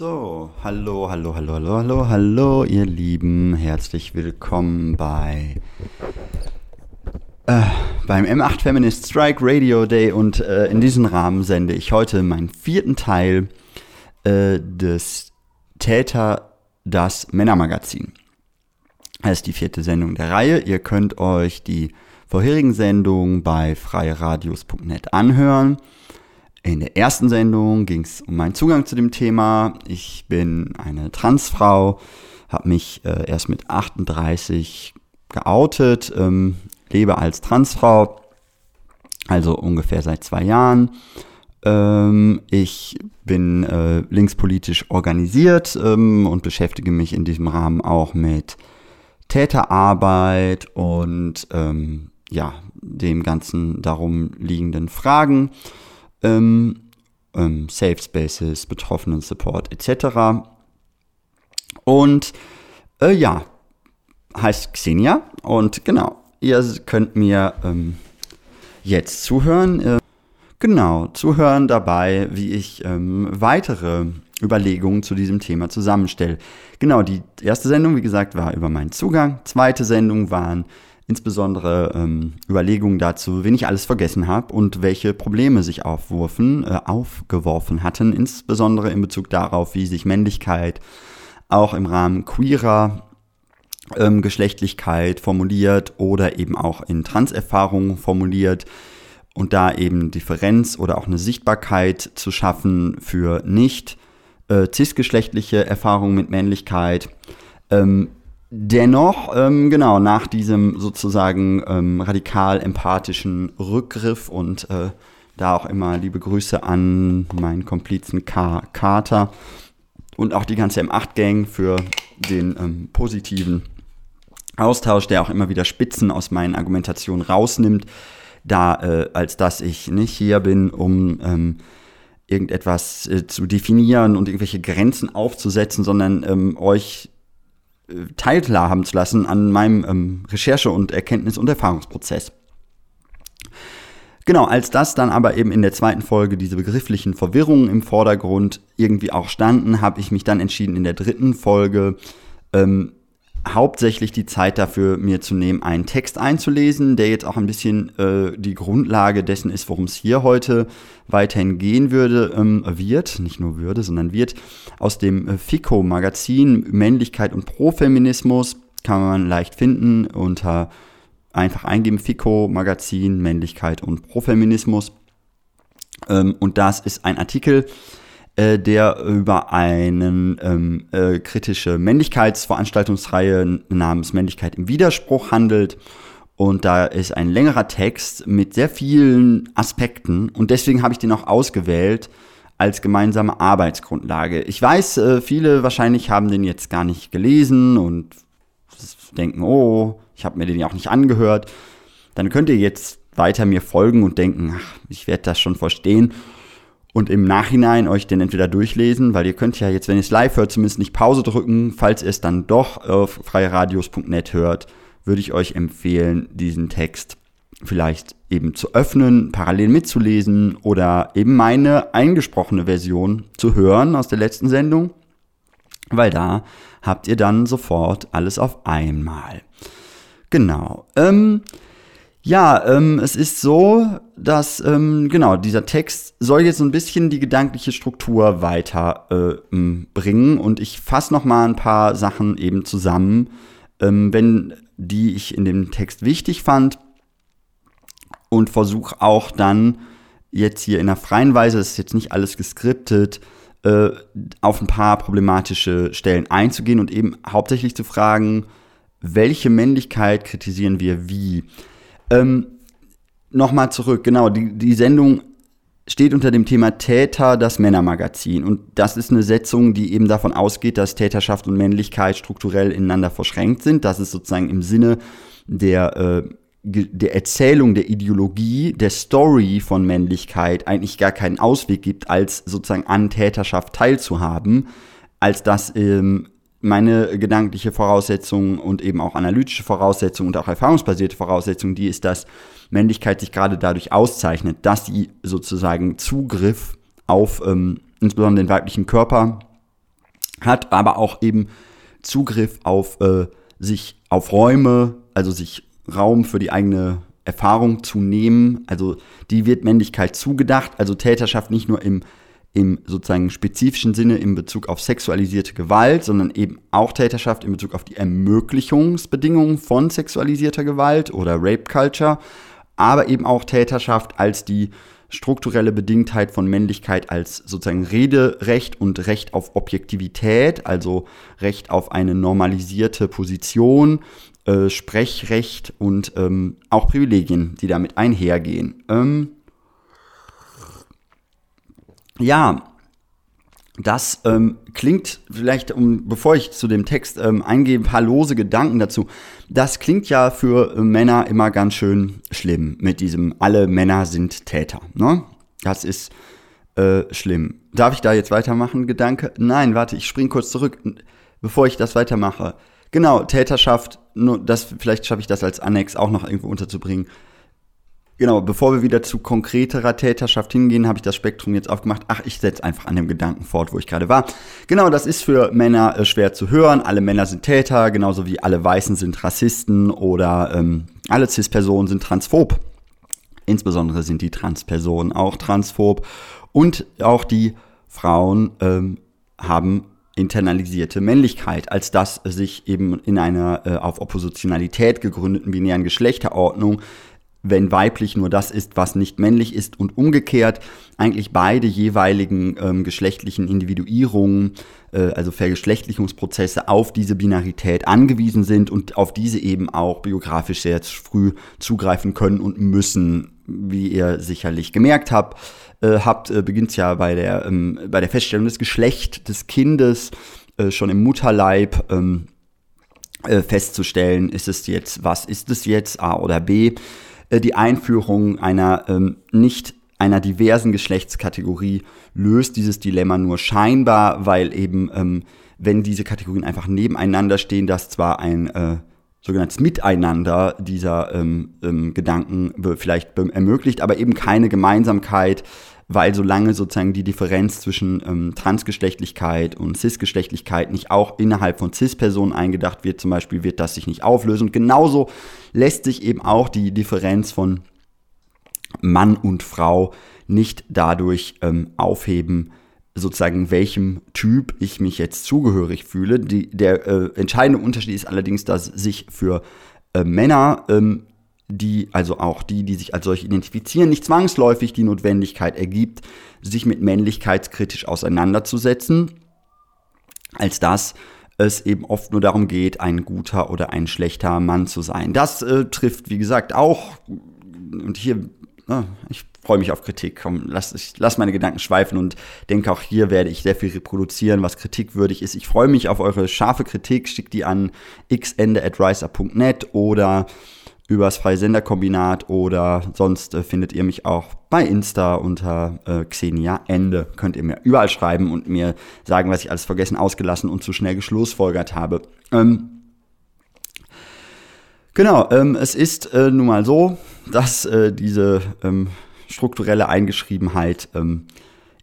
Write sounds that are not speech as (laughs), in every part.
So, hallo, hallo, hallo, hallo, hallo, hallo, ihr Lieben. Herzlich willkommen bei äh, beim M8 Feminist Strike Radio Day und äh, in diesem Rahmen sende ich heute meinen vierten Teil äh, des Täter das Männermagazin. Das ist die vierte Sendung der Reihe. Ihr könnt euch die vorherigen Sendungen bei freiradios.net anhören. In der ersten Sendung ging es um meinen Zugang zu dem Thema. Ich bin eine Transfrau, habe mich äh, erst mit 38 geoutet, ähm, lebe als Transfrau, also ungefähr seit zwei Jahren. Ähm, ich bin äh, linkspolitisch organisiert ähm, und beschäftige mich in diesem Rahmen auch mit Täterarbeit und ähm, ja, dem ganzen darum liegenden Fragen, ähm, ähm, Safe Spaces, Betroffenen Support etc. Und äh, ja, heißt Xenia und genau, ihr könnt mir ähm, jetzt zuhören. Äh, genau, zuhören dabei, wie ich ähm, weitere Überlegungen zu diesem Thema zusammenstelle. Genau, die erste Sendung, wie gesagt, war über meinen Zugang. Zweite Sendung waren insbesondere ähm, Überlegungen dazu, wen ich alles vergessen habe und welche Probleme sich aufwurfen, äh, aufgeworfen hatten, insbesondere in Bezug darauf, wie sich Männlichkeit auch im Rahmen queerer ähm, Geschlechtlichkeit formuliert oder eben auch in Transerfahrungen formuliert und da eben Differenz oder auch eine Sichtbarkeit zu schaffen für nicht äh, cisgeschlechtliche Erfahrungen mit Männlichkeit. Ähm, dennoch, ähm, genau, nach diesem sozusagen ähm, radikal empathischen Rückgriff und äh, da auch immer liebe Grüße an meinen Komplizen K. Carter und auch die ganze M8-Gang für den ähm, positiven Austausch, der auch immer wieder Spitzen aus meinen Argumentationen rausnimmt, da äh, als dass ich nicht hier bin, um ähm, irgendetwas äh, zu definieren und irgendwelche Grenzen aufzusetzen, sondern ähm, euch teilhaben zu lassen an meinem ähm, Recherche- und Erkenntnis- und Erfahrungsprozess. Genau, als das dann aber eben in der zweiten Folge diese begrifflichen Verwirrungen im Vordergrund irgendwie auch standen, habe ich mich dann entschieden, in der dritten Folge ähm, hauptsächlich die Zeit dafür, mir zu nehmen, einen Text einzulesen, der jetzt auch ein bisschen äh, die Grundlage dessen ist, worum es hier heute weiterhin gehen würde, ähm, wird, nicht nur würde, sondern wird, aus dem äh, FICO-Magazin Männlichkeit und Profeminismus, kann man leicht finden unter einfach eingeben FICO-Magazin Männlichkeit und Profeminismus. Ähm, und das ist ein Artikel, äh, der über eine ähm, äh, kritische Männlichkeitsveranstaltungsreihe namens Männlichkeit im Widerspruch handelt. Und da ist ein längerer Text mit sehr vielen Aspekten. Und deswegen habe ich den auch ausgewählt als gemeinsame Arbeitsgrundlage. Ich weiß, äh, viele wahrscheinlich haben den jetzt gar nicht gelesen und denken, oh, ich habe mir den ja auch nicht angehört. Dann könnt ihr jetzt weiter mir folgen und denken, ach, ich werde das schon verstehen und im Nachhinein euch den entweder durchlesen, weil ihr könnt ja jetzt, wenn ihr es live hört, zumindest nicht Pause drücken. Falls ihr es dann doch auf freieradios.net hört, würde ich euch empfehlen, diesen Text vielleicht eben zu öffnen, parallel mitzulesen oder eben meine eingesprochene Version zu hören aus der letzten Sendung, weil da habt ihr dann sofort alles auf einmal. Genau. Ähm, ja, ähm, es ist so, dass, ähm, genau, dieser Text soll jetzt so ein bisschen die gedankliche Struktur weiterbringen äh, und ich fasse noch mal ein paar Sachen eben zusammen, ähm, wenn die ich in dem Text wichtig fand und versuche auch dann jetzt hier in einer freien Weise, das ist jetzt nicht alles geskriptet, äh, auf ein paar problematische Stellen einzugehen und eben hauptsächlich zu fragen, welche Männlichkeit kritisieren wir wie? Ähm, Nochmal zurück, genau, die, die Sendung steht unter dem Thema Täter das Männermagazin. Und das ist eine Setzung, die eben davon ausgeht, dass Täterschaft und Männlichkeit strukturell ineinander verschränkt sind. Das ist sozusagen im Sinne der, äh, der Erzählung, der Ideologie, der Story von Männlichkeit eigentlich gar keinen Ausweg gibt, als sozusagen an Täterschaft teilzuhaben, als dass ähm, meine gedankliche Voraussetzung und eben auch analytische Voraussetzung und auch erfahrungsbasierte Voraussetzung, die ist, dass Männlichkeit sich gerade dadurch auszeichnet, dass sie sozusagen Zugriff auf ähm, insbesondere den weiblichen Körper hat aber auch eben Zugriff auf äh, sich auf Räume, also sich Raum für die eigene Erfahrung zu nehmen. Also die wird Männlichkeit zugedacht, also Täterschaft nicht nur im im sozusagen spezifischen Sinne in Bezug auf sexualisierte Gewalt, sondern eben auch Täterschaft in Bezug auf die Ermöglichungsbedingungen von sexualisierter Gewalt oder Rape Culture, aber eben auch Täterschaft als die strukturelle Bedingtheit von Männlichkeit als sozusagen Rederecht und Recht auf Objektivität, also Recht auf eine normalisierte Position, äh, Sprechrecht und ähm, auch Privilegien, die damit einhergehen. Ähm, ja, das ähm, klingt vielleicht, um, bevor ich zu dem Text ähm, eingehe, ein paar lose Gedanken dazu. Das klingt ja für äh, Männer immer ganz schön schlimm mit diesem alle Männer sind Täter. Ne? Das ist äh, schlimm. Darf ich da jetzt weitermachen, Gedanke? Nein, warte, ich spring kurz zurück, bevor ich das weitermache. Genau, Täterschaft, nur das, vielleicht schaffe ich das als Annex auch noch irgendwo unterzubringen. Genau, bevor wir wieder zu konkreterer Täterschaft hingehen, habe ich das Spektrum jetzt aufgemacht. Ach, ich setze einfach an dem Gedanken fort, wo ich gerade war. Genau, das ist für Männer äh, schwer zu hören. Alle Männer sind Täter, genauso wie alle Weißen sind Rassisten oder ähm, alle Cis-Personen sind transphob. Insbesondere sind die Trans-Personen auch transphob. Und auch die Frauen ähm, haben internalisierte Männlichkeit, als dass sich eben in einer äh, auf Oppositionalität gegründeten binären Geschlechterordnung wenn weiblich nur das ist, was nicht männlich ist und umgekehrt eigentlich beide jeweiligen ähm, geschlechtlichen Individuierungen, äh, also Vergeschlechtlichungsprozesse auf diese Binarität angewiesen sind und auf diese eben auch biografisch sehr früh zugreifen können und müssen, wie ihr sicherlich gemerkt habt. Äh, habt äh, beginnt ja bei der, ähm, bei der Feststellung des Geschlechts des Kindes äh, schon im Mutterleib ähm, äh, festzustellen, ist es jetzt, was ist es jetzt, A oder B? Äh, die Einführung einer ähm, nicht einer diversen Geschlechtskategorie löst dieses Dilemma nur scheinbar, weil eben, ähm, wenn diese Kategorien einfach nebeneinander stehen, das zwar ein äh, sogenanntes Miteinander dieser ähm, ähm, Gedanken vielleicht ermöglicht, aber eben keine Gemeinsamkeit weil solange sozusagen die Differenz zwischen ähm, Transgeschlechtlichkeit und Cisgeschlechtlichkeit nicht auch innerhalb von Cis-Personen eingedacht wird, zum Beispiel, wird das sich nicht auflösen. Und genauso lässt sich eben auch die Differenz von Mann und Frau nicht dadurch ähm, aufheben, sozusagen welchem Typ ich mich jetzt zugehörig fühle. Die, der äh, entscheidende Unterschied ist allerdings, dass sich für äh, Männer ähm, die, also auch die, die sich als solche identifizieren, nicht zwangsläufig die Notwendigkeit ergibt, sich mit männlichkeitskritisch auseinanderzusetzen, als dass es eben oft nur darum geht, ein guter oder ein schlechter Mann zu sein. Das äh, trifft, wie gesagt, auch, und hier, äh, ich freue mich auf Kritik, komm, lass, ich lass meine Gedanken schweifen und denke auch hier werde ich sehr viel reproduzieren, was kritikwürdig ist. Ich freue mich auf eure scharfe Kritik, schickt die an xende at riser.net oder übers Freisenderkombinat oder sonst äh, findet ihr mich auch bei Insta unter äh, Xenia Ende. Könnt ihr mir überall schreiben und mir sagen, was ich alles vergessen, ausgelassen und zu schnell geschlussfolgert habe. Ähm, genau, ähm, es ist äh, nun mal so, dass äh, diese ähm, strukturelle Eingeschriebenheit ähm,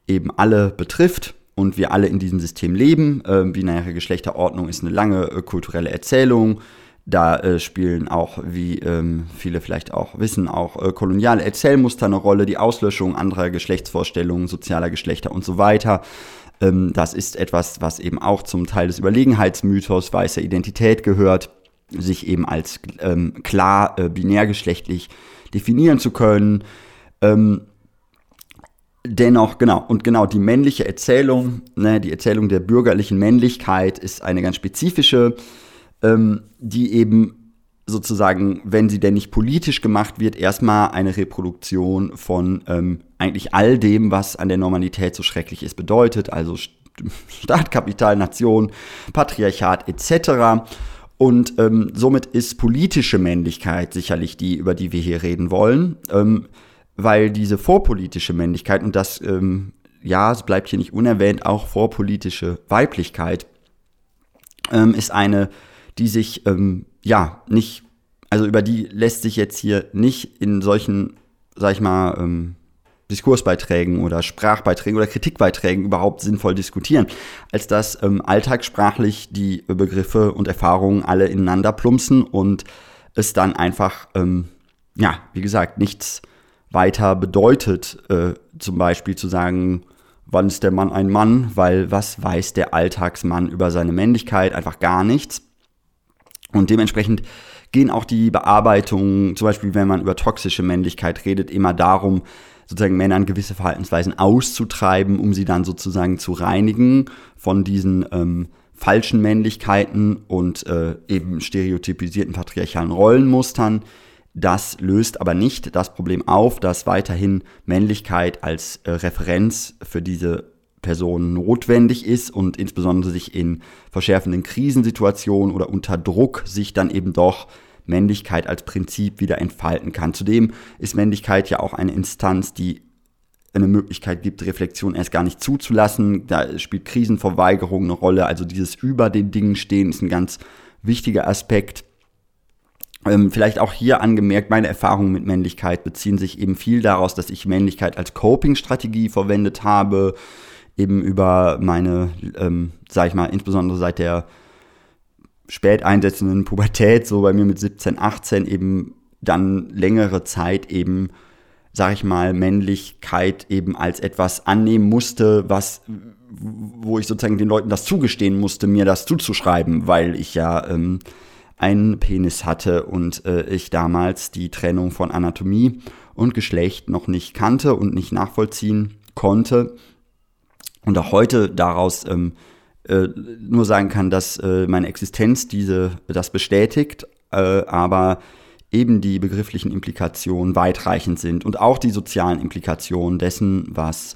eben alle betrifft und wir alle in diesem System leben. Ähm, binäre Geschlechterordnung ist eine lange äh, kulturelle Erzählung da äh, spielen auch, wie ähm, viele vielleicht auch wissen, auch äh, koloniale Erzählmuster eine Rolle, die Auslöschung anderer Geschlechtsvorstellungen, sozialer Geschlechter und so weiter. Ähm, das ist etwas, was eben auch zum Teil des Überlegenheitsmythos weißer Identität gehört, sich eben als ähm, klar äh, binärgeschlechtlich definieren zu können. Ähm, dennoch, genau, und genau die männliche Erzählung, ne, die Erzählung der bürgerlichen Männlichkeit ist eine ganz spezifische ähm, die eben sozusagen, wenn sie denn nicht politisch gemacht wird, erstmal eine Reproduktion von ähm, eigentlich all dem, was an der Normalität so schrecklich ist, bedeutet, also (laughs) Staat, Kapital, Nation, Patriarchat etc. Und ähm, somit ist politische Männlichkeit sicherlich die, über die wir hier reden wollen, ähm, weil diese vorpolitische Männlichkeit, und das, ähm, ja, es bleibt hier nicht unerwähnt, auch vorpolitische Weiblichkeit, ähm, ist eine die sich, ähm, ja, nicht, also über die lässt sich jetzt hier nicht in solchen, sag ich mal, ähm, Diskursbeiträgen oder Sprachbeiträgen oder Kritikbeiträgen überhaupt sinnvoll diskutieren, als dass ähm, alltagssprachlich die Begriffe und Erfahrungen alle ineinander plumpsen und es dann einfach, ähm, ja, wie gesagt, nichts weiter bedeutet, äh, zum Beispiel zu sagen, wann ist der Mann ein Mann, weil was weiß der Alltagsmann über seine Männlichkeit? Einfach gar nichts. Und dementsprechend gehen auch die Bearbeitungen, zum Beispiel wenn man über toxische Männlichkeit redet, immer darum, sozusagen Männern gewisse Verhaltensweisen auszutreiben, um sie dann sozusagen zu reinigen von diesen ähm, falschen Männlichkeiten und äh, eben stereotypisierten patriarchalen Rollenmustern. Das löst aber nicht das Problem auf, dass weiterhin Männlichkeit als äh, Referenz für diese Person notwendig ist und insbesondere sich in verschärfenden Krisensituationen oder unter Druck sich dann eben doch Männlichkeit als Prinzip wieder entfalten kann. Zudem ist Männlichkeit ja auch eine Instanz, die eine Möglichkeit gibt, Reflexion erst gar nicht zuzulassen. Da spielt Krisenverweigerung eine Rolle. Also dieses über den Dingen stehen ist ein ganz wichtiger Aspekt. Ähm, vielleicht auch hier angemerkt, meine Erfahrungen mit Männlichkeit beziehen sich eben viel daraus, dass ich Männlichkeit als Coping-Strategie verwendet habe, eben über meine, ähm, sag ich mal, insbesondere seit der spät einsetzenden Pubertät, so bei mir mit 17, 18 eben dann längere Zeit eben, sag ich mal, Männlichkeit eben als etwas annehmen musste, was, wo ich sozusagen den Leuten das zugestehen musste, mir das zuzuschreiben, weil ich ja ähm, einen Penis hatte und äh, ich damals die Trennung von Anatomie und Geschlecht noch nicht kannte und nicht nachvollziehen konnte. Und auch heute daraus ähm, äh, nur sagen kann, dass äh, meine Existenz diese, das bestätigt, äh, aber eben die begrifflichen Implikationen weitreichend sind und auch die sozialen Implikationen dessen, was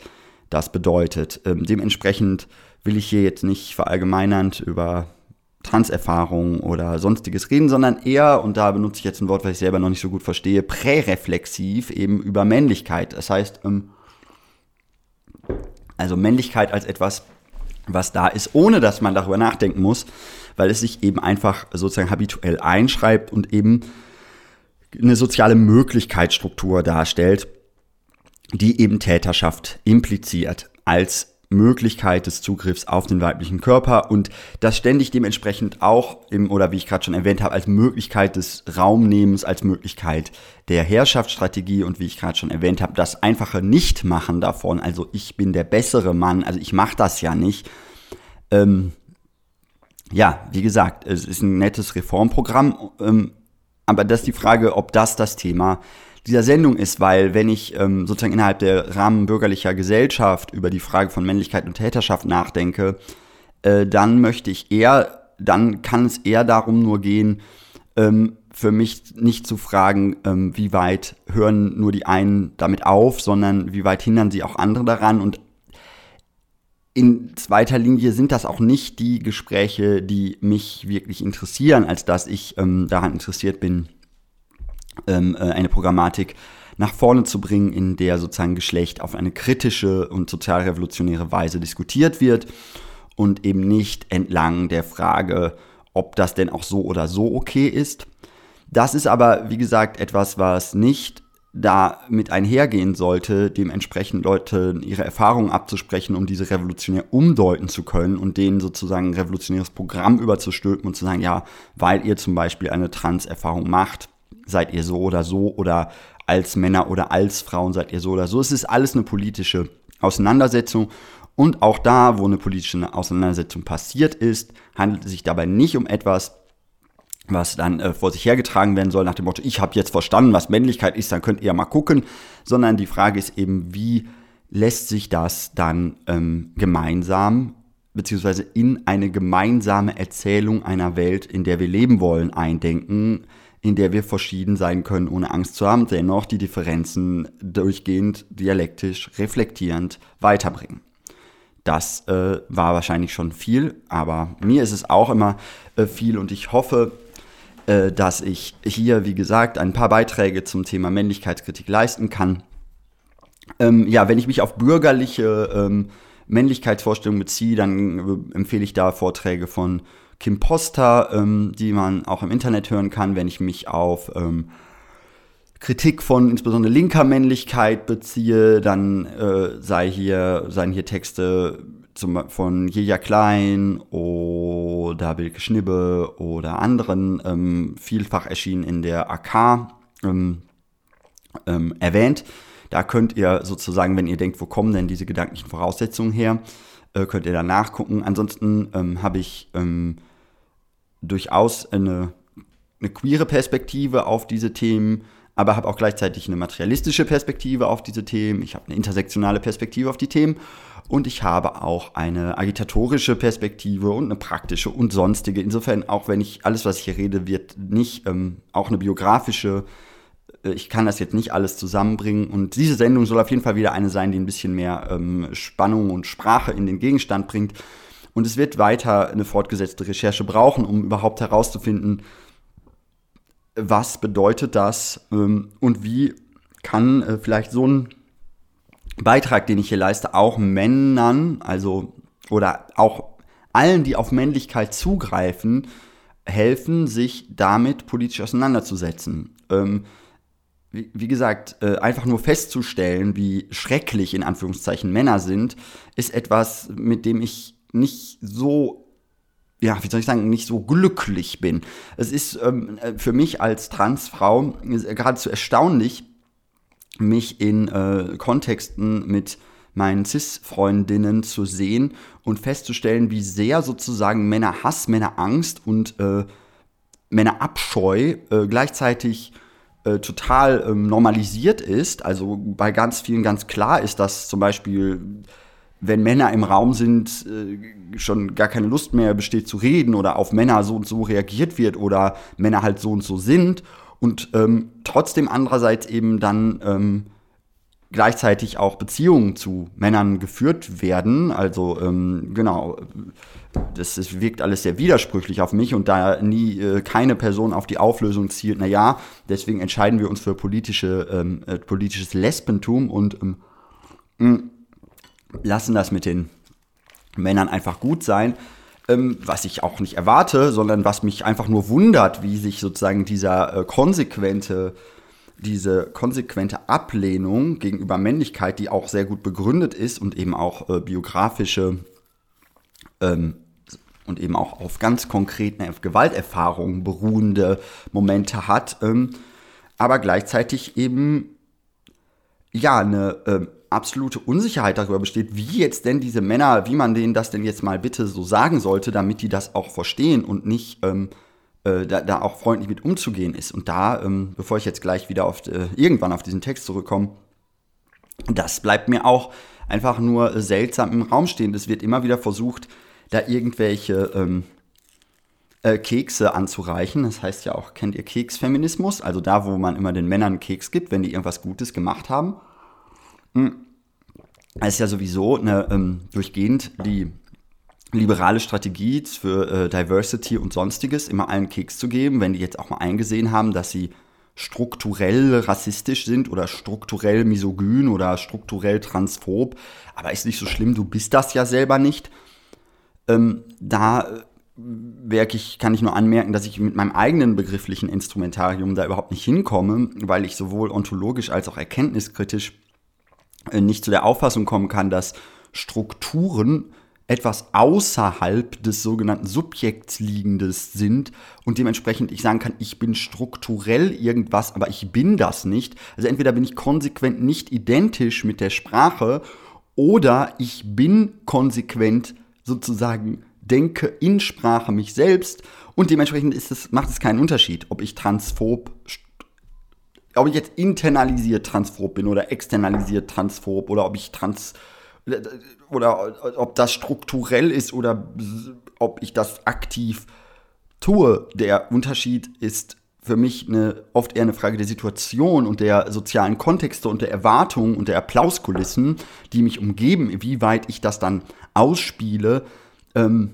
das bedeutet. Ähm, dementsprechend will ich hier jetzt nicht verallgemeinernd über Transerfahrungen oder sonstiges reden, sondern eher, und da benutze ich jetzt ein Wort, was ich selber noch nicht so gut verstehe, präreflexiv eben über Männlichkeit. Das heißt, ähm, also Männlichkeit als etwas was da ist, ohne dass man darüber nachdenken muss, weil es sich eben einfach sozusagen habituell einschreibt und eben eine soziale Möglichkeitsstruktur darstellt, die eben Täterschaft impliziert als Möglichkeit des Zugriffs auf den weiblichen Körper und das ständig dementsprechend auch im, oder wie ich gerade schon erwähnt habe, als Möglichkeit des Raumnehmens, als Möglichkeit der Herrschaftsstrategie und wie ich gerade schon erwähnt habe, das einfache Nichtmachen davon, also ich bin der bessere Mann, also ich mache das ja nicht. Ähm, ja, wie gesagt, es ist ein nettes Reformprogramm, ähm, aber das ist die Frage, ob das das Thema dieser Sendung ist, weil wenn ich ähm, sozusagen innerhalb der Rahmen bürgerlicher Gesellschaft über die Frage von Männlichkeit und Täterschaft nachdenke, äh, dann möchte ich eher, dann kann es eher darum nur gehen, ähm, für mich nicht zu fragen, ähm, wie weit hören nur die einen damit auf, sondern wie weit hindern sie auch andere daran. Und in zweiter Linie sind das auch nicht die Gespräche, die mich wirklich interessieren, als dass ich ähm, daran interessiert bin, ähm, äh, eine Programmatik nach vorne zu bringen, in der sozusagen Geschlecht auf eine kritische und sozialrevolutionäre Weise diskutiert wird und eben nicht entlang der Frage, ob das denn auch so oder so okay ist. Das ist aber, wie gesagt, etwas, was nicht damit einhergehen sollte, dementsprechend Leute ihre Erfahrungen abzusprechen, um diese revolutionär umdeuten zu können und denen sozusagen ein revolutionäres Programm überzustülpen und zu sagen, ja, weil ihr zum Beispiel eine Trans-Erfahrung macht, seid ihr so oder so oder als Männer oder als Frauen seid ihr so oder so. Es ist alles eine politische Auseinandersetzung. Und auch da, wo eine politische Auseinandersetzung passiert ist, handelt es sich dabei nicht um etwas, was dann äh, vor sich hergetragen werden soll nach dem Motto, ich habe jetzt verstanden, was Männlichkeit ist, dann könnt ihr ja mal gucken, sondern die Frage ist eben, wie lässt sich das dann ähm, gemeinsam beziehungsweise in eine gemeinsame Erzählung einer Welt, in der wir leben wollen, eindenken, in der wir verschieden sein können, ohne Angst zu haben, dennoch die Differenzen durchgehend, dialektisch, reflektierend weiterbringen. Das äh, war wahrscheinlich schon viel, aber mir ist es auch immer äh, viel und ich hoffe, äh, dass ich hier, wie gesagt, ein paar Beiträge zum Thema Männlichkeitskritik leisten kann. Ähm, ja, wenn ich mich auf bürgerliche ähm, Männlichkeitsvorstellungen beziehe, dann äh, empfehle ich da Vorträge von Kim Poster, ähm, die man auch im Internet hören kann, wenn ich mich auf ähm, Kritik von insbesondere linker Männlichkeit beziehe, dann äh, sei hier, seien hier Texte zum, von Jeja Klein oder Wilke Schnibbe oder anderen ähm, vielfach erschienen in der AK ähm, ähm, erwähnt. Da könnt ihr sozusagen, wenn ihr denkt, wo kommen denn diese gedanklichen Voraussetzungen her, äh, könnt ihr da nachgucken. Ansonsten ähm, habe ich ähm, durchaus eine, eine queere Perspektive auf diese Themen, aber habe auch gleichzeitig eine materialistische Perspektive auf diese Themen. Ich habe eine intersektionale Perspektive auf die Themen und ich habe auch eine agitatorische Perspektive und eine praktische und sonstige. Insofern, auch wenn ich alles, was ich hier rede, wird nicht ähm, auch eine biografische äh, ich kann das jetzt nicht alles zusammenbringen. Und diese Sendung soll auf jeden Fall wieder eine sein, die ein bisschen mehr ähm, Spannung und Sprache in den Gegenstand bringt. Und es wird weiter eine fortgesetzte Recherche brauchen, um überhaupt herauszufinden, was bedeutet das ähm, und wie kann äh, vielleicht so ein Beitrag, den ich hier leiste, auch Männern, also oder auch allen, die auf Männlichkeit zugreifen, helfen, sich damit politisch auseinanderzusetzen. Ähm, wie, wie gesagt, äh, einfach nur festzustellen, wie schrecklich in Anführungszeichen Männer sind, ist etwas, mit dem ich nicht so, ja, wie soll ich sagen, nicht so glücklich bin. Es ist ähm, äh, für mich als Transfrau geradezu erstaunlich, mich in äh, Kontexten mit meinen Cis-Freundinnen zu sehen und festzustellen, wie sehr sozusagen Männerhass, Männerangst und äh, Männerabscheu äh, gleichzeitig äh, total ähm, normalisiert ist. Also bei ganz vielen ganz klar ist, dass zum Beispiel, wenn Männer im Raum sind, äh, schon gar keine Lust mehr besteht zu reden oder auf Männer so und so reagiert wird oder Männer halt so und so sind. Und ähm, trotzdem andererseits eben dann ähm, gleichzeitig auch Beziehungen zu Männern geführt werden. Also ähm, genau, das, das, wirkt alles sehr widersprüchlich auf mich und da nie äh, keine Person auf die Auflösung zielt, na ja, deswegen entscheiden wir uns für politische, ähm, äh, politisches Lesbentum und ähm, mm, lassen das mit den Männern einfach gut sein. Ähm, was ich auch nicht erwarte, sondern was mich einfach nur wundert, wie sich sozusagen dieser äh, konsequente diese konsequente Ablehnung gegenüber Männlichkeit, die auch sehr gut begründet ist und eben auch äh, biografische ähm, und eben auch auf ganz konkreten Gewalterfahrungen beruhende Momente hat, ähm, aber gleichzeitig eben ja eine äh, absolute Unsicherheit darüber besteht, wie jetzt denn diese Männer, wie man denen das denn jetzt mal bitte so sagen sollte, damit die das auch verstehen und nicht ähm, äh, da, da, auch freundlich mit umzugehen ist. Und da, ähm, bevor ich jetzt gleich wieder auf, äh, irgendwann auf diesen Text zurückkomme, das bleibt mir auch einfach nur seltsam im Raum stehen. Es wird immer wieder versucht, da irgendwelche ähm, äh, Kekse anzureichen. Das heißt ja auch, kennt ihr Keksfeminismus? Also da, wo man immer den Männern Keks gibt, wenn die irgendwas Gutes gemacht haben. Hm. Das ist ja sowieso eine, ähm, durchgehend die liberale Strategie für äh, Diversity und sonstiges, immer allen Keks zu geben, wenn die jetzt auch mal eingesehen haben, dass sie strukturell rassistisch sind oder strukturell misogyn oder strukturell transphob. Aber ist nicht so schlimm, du bist das ja selber nicht. Ähm, da äh, ich, kann ich nur anmerken, dass ich mit meinem eigenen begrifflichen Instrumentarium da überhaupt nicht hinkomme, weil ich sowohl ontologisch als auch erkenntniskritisch nicht zu der Auffassung kommen kann, dass Strukturen etwas außerhalb des sogenannten Subjekts liegendes sind und dementsprechend ich sagen kann, ich bin strukturell irgendwas, aber ich bin das nicht. Also entweder bin ich konsequent nicht identisch mit der Sprache oder ich bin konsequent sozusagen denke in Sprache mich selbst und dementsprechend ist es, macht es keinen Unterschied, ob ich transphob, ob ich jetzt internalisiert transphob bin oder externalisiert transphob oder ob ich trans oder ob das strukturell ist oder ob ich das aktiv tue. Der Unterschied ist für mich eine, oft eher eine Frage der Situation und der sozialen Kontexte und der Erwartungen und der Applauskulissen, die mich umgeben, wie weit ich das dann ausspiele. Ähm,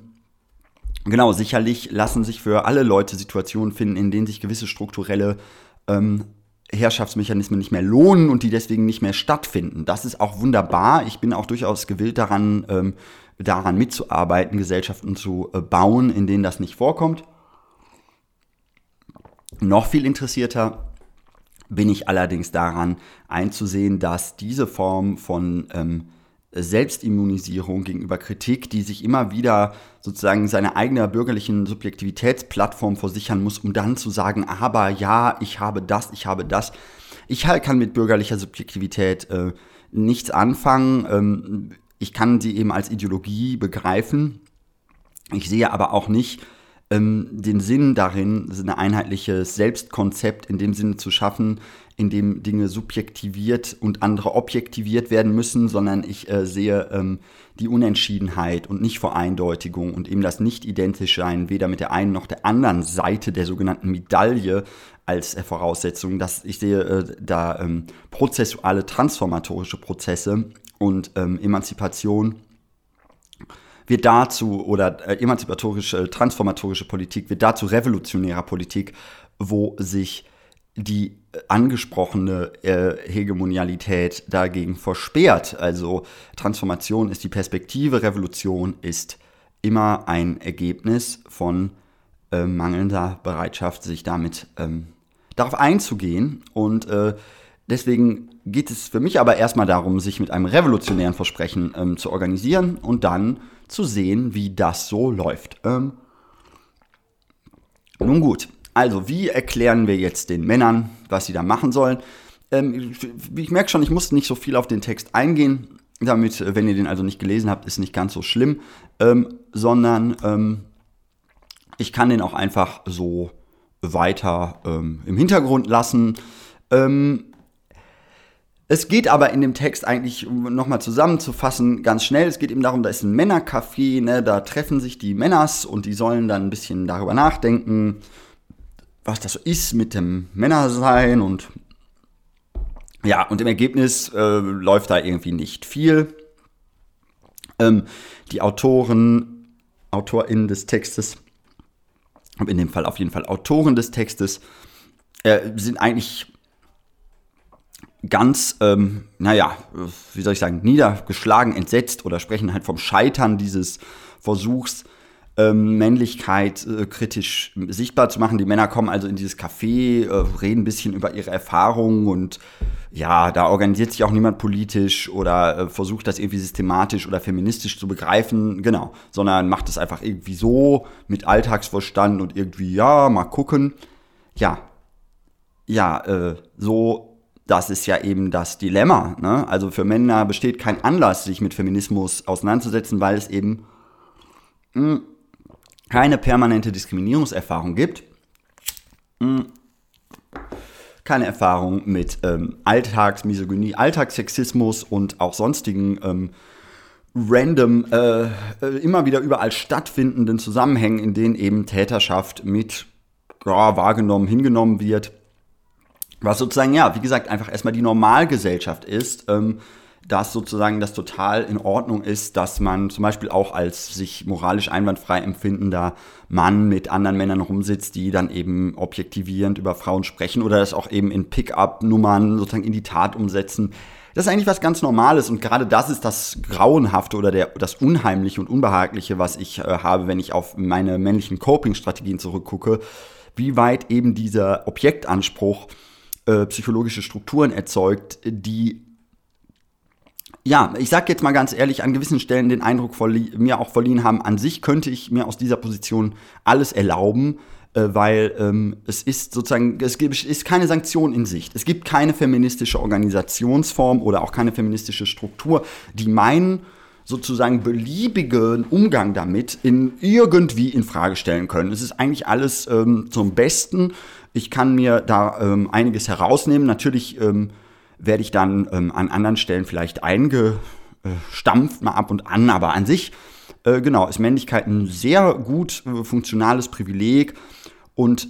genau, sicherlich lassen sich für alle Leute Situationen finden, in denen sich gewisse strukturelle ähm, Herrschaftsmechanismen nicht mehr lohnen und die deswegen nicht mehr stattfinden. Das ist auch wunderbar. Ich bin auch durchaus gewillt daran, ähm, daran mitzuarbeiten, Gesellschaften zu äh, bauen, in denen das nicht vorkommt. Noch viel interessierter bin ich allerdings daran einzusehen, dass diese Form von ähm, Selbstimmunisierung gegenüber Kritik, die sich immer wieder sozusagen seine eigene bürgerlichen Subjektivitätsplattform versichern muss, um dann zu sagen, aber ja, ich habe das, ich habe das. Ich kann mit bürgerlicher Subjektivität äh, nichts anfangen. Ähm, ich kann sie eben als Ideologie begreifen. Ich sehe aber auch nicht ähm, den Sinn darin, ein einheitliches Selbstkonzept in dem Sinne zu schaffen, in dem Dinge subjektiviert und andere objektiviert werden müssen, sondern ich äh, sehe ähm, die Unentschiedenheit und nicht Vereindeutigung und eben das Nicht-Identisch-Sein weder mit der einen noch der anderen Seite der sogenannten Medaille als äh, Voraussetzung. Dass ich sehe äh, da ähm, prozessuale transformatorische Prozesse und ähm, Emanzipation wird dazu, oder äh, emanzipatorische, transformatorische Politik wird dazu revolutionärer Politik, wo sich die angesprochene äh, Hegemonialität dagegen versperrt. Also Transformation ist die Perspektive, Revolution ist immer ein Ergebnis von äh, mangelnder Bereitschaft, sich damit ähm, darauf einzugehen. Und äh, deswegen geht es für mich aber erstmal darum, sich mit einem revolutionären Versprechen ähm, zu organisieren und dann zu sehen, wie das so läuft. Ähm, nun gut, also, wie erklären wir jetzt den Männern, was sie da machen sollen? Ähm, ich merke schon, ich muss nicht so viel auf den Text eingehen, damit, äh, wenn ihr den also nicht gelesen habt, ist nicht ganz so schlimm, ähm, sondern ähm, ich kann den auch einfach so weiter ähm, im Hintergrund lassen. Ähm, es geht aber in dem Text eigentlich, um nochmal zusammenzufassen, ganz schnell. Es geht eben darum, da ist ein Männercafé, ne, da treffen sich die Männers und die sollen dann ein bisschen darüber nachdenken, was das so ist mit dem Männersein und ja, und im Ergebnis äh, läuft da irgendwie nicht viel. Ähm, die Autoren, AutorInnen des Textes, in dem Fall auf jeden Fall Autoren des Textes, äh, sind eigentlich ganz, ähm, naja, wie soll ich sagen, niedergeschlagen, entsetzt oder sprechen halt vom Scheitern dieses Versuchs, ähm, Männlichkeit äh, kritisch sichtbar zu machen. Die Männer kommen also in dieses Café, äh, reden ein bisschen über ihre Erfahrungen und ja, da organisiert sich auch niemand politisch oder äh, versucht das irgendwie systematisch oder feministisch zu begreifen, genau, sondern macht es einfach irgendwie so mit Alltagsverstand und irgendwie, ja, mal gucken. Ja, ja, äh, so, das ist ja eben das Dilemma. Ne? Also für Männer besteht kein Anlass, sich mit Feminismus auseinanderzusetzen, weil es eben mh, hm, keine permanente Diskriminierungserfahrung gibt, hm. keine Erfahrung mit ähm, Alltagsmisogynie, Alltagssexismus und auch sonstigen ähm, random, äh, äh, immer wieder überall stattfindenden Zusammenhängen, in denen eben Täterschaft mit ja, wahrgenommen, hingenommen wird. Was sozusagen, ja, wie gesagt, einfach erstmal die Normalgesellschaft ist. Ähm, dass sozusagen das total in Ordnung ist, dass man zum Beispiel auch als sich moralisch einwandfrei empfindender Mann mit anderen Männern rumsitzt, die dann eben objektivierend über Frauen sprechen oder das auch eben in Pickup-Nummern sozusagen in die Tat umsetzen. Das ist eigentlich was ganz Normales und gerade das ist das Grauenhafte oder der, das Unheimliche und Unbehagliche, was ich äh, habe, wenn ich auf meine männlichen Coping-Strategien zurückgucke, wie weit eben dieser Objektanspruch äh, psychologische Strukturen erzeugt, die ja, ich sag jetzt mal ganz ehrlich, an gewissen Stellen den Eindruck mir auch verliehen haben, an sich könnte ich mir aus dieser Position alles erlauben, äh, weil ähm, es ist sozusagen, es gibt, ist keine Sanktion in Sicht. Es gibt keine feministische Organisationsform oder auch keine feministische Struktur, die meinen sozusagen beliebigen Umgang damit in irgendwie in Frage stellen können. Es ist eigentlich alles ähm, zum Besten. Ich kann mir da ähm, einiges herausnehmen. Natürlich ähm, werde ich dann ähm, an anderen Stellen vielleicht eingestampft, mal ab und an, aber an sich, äh, genau, ist Männlichkeit ein sehr gut äh, funktionales Privileg und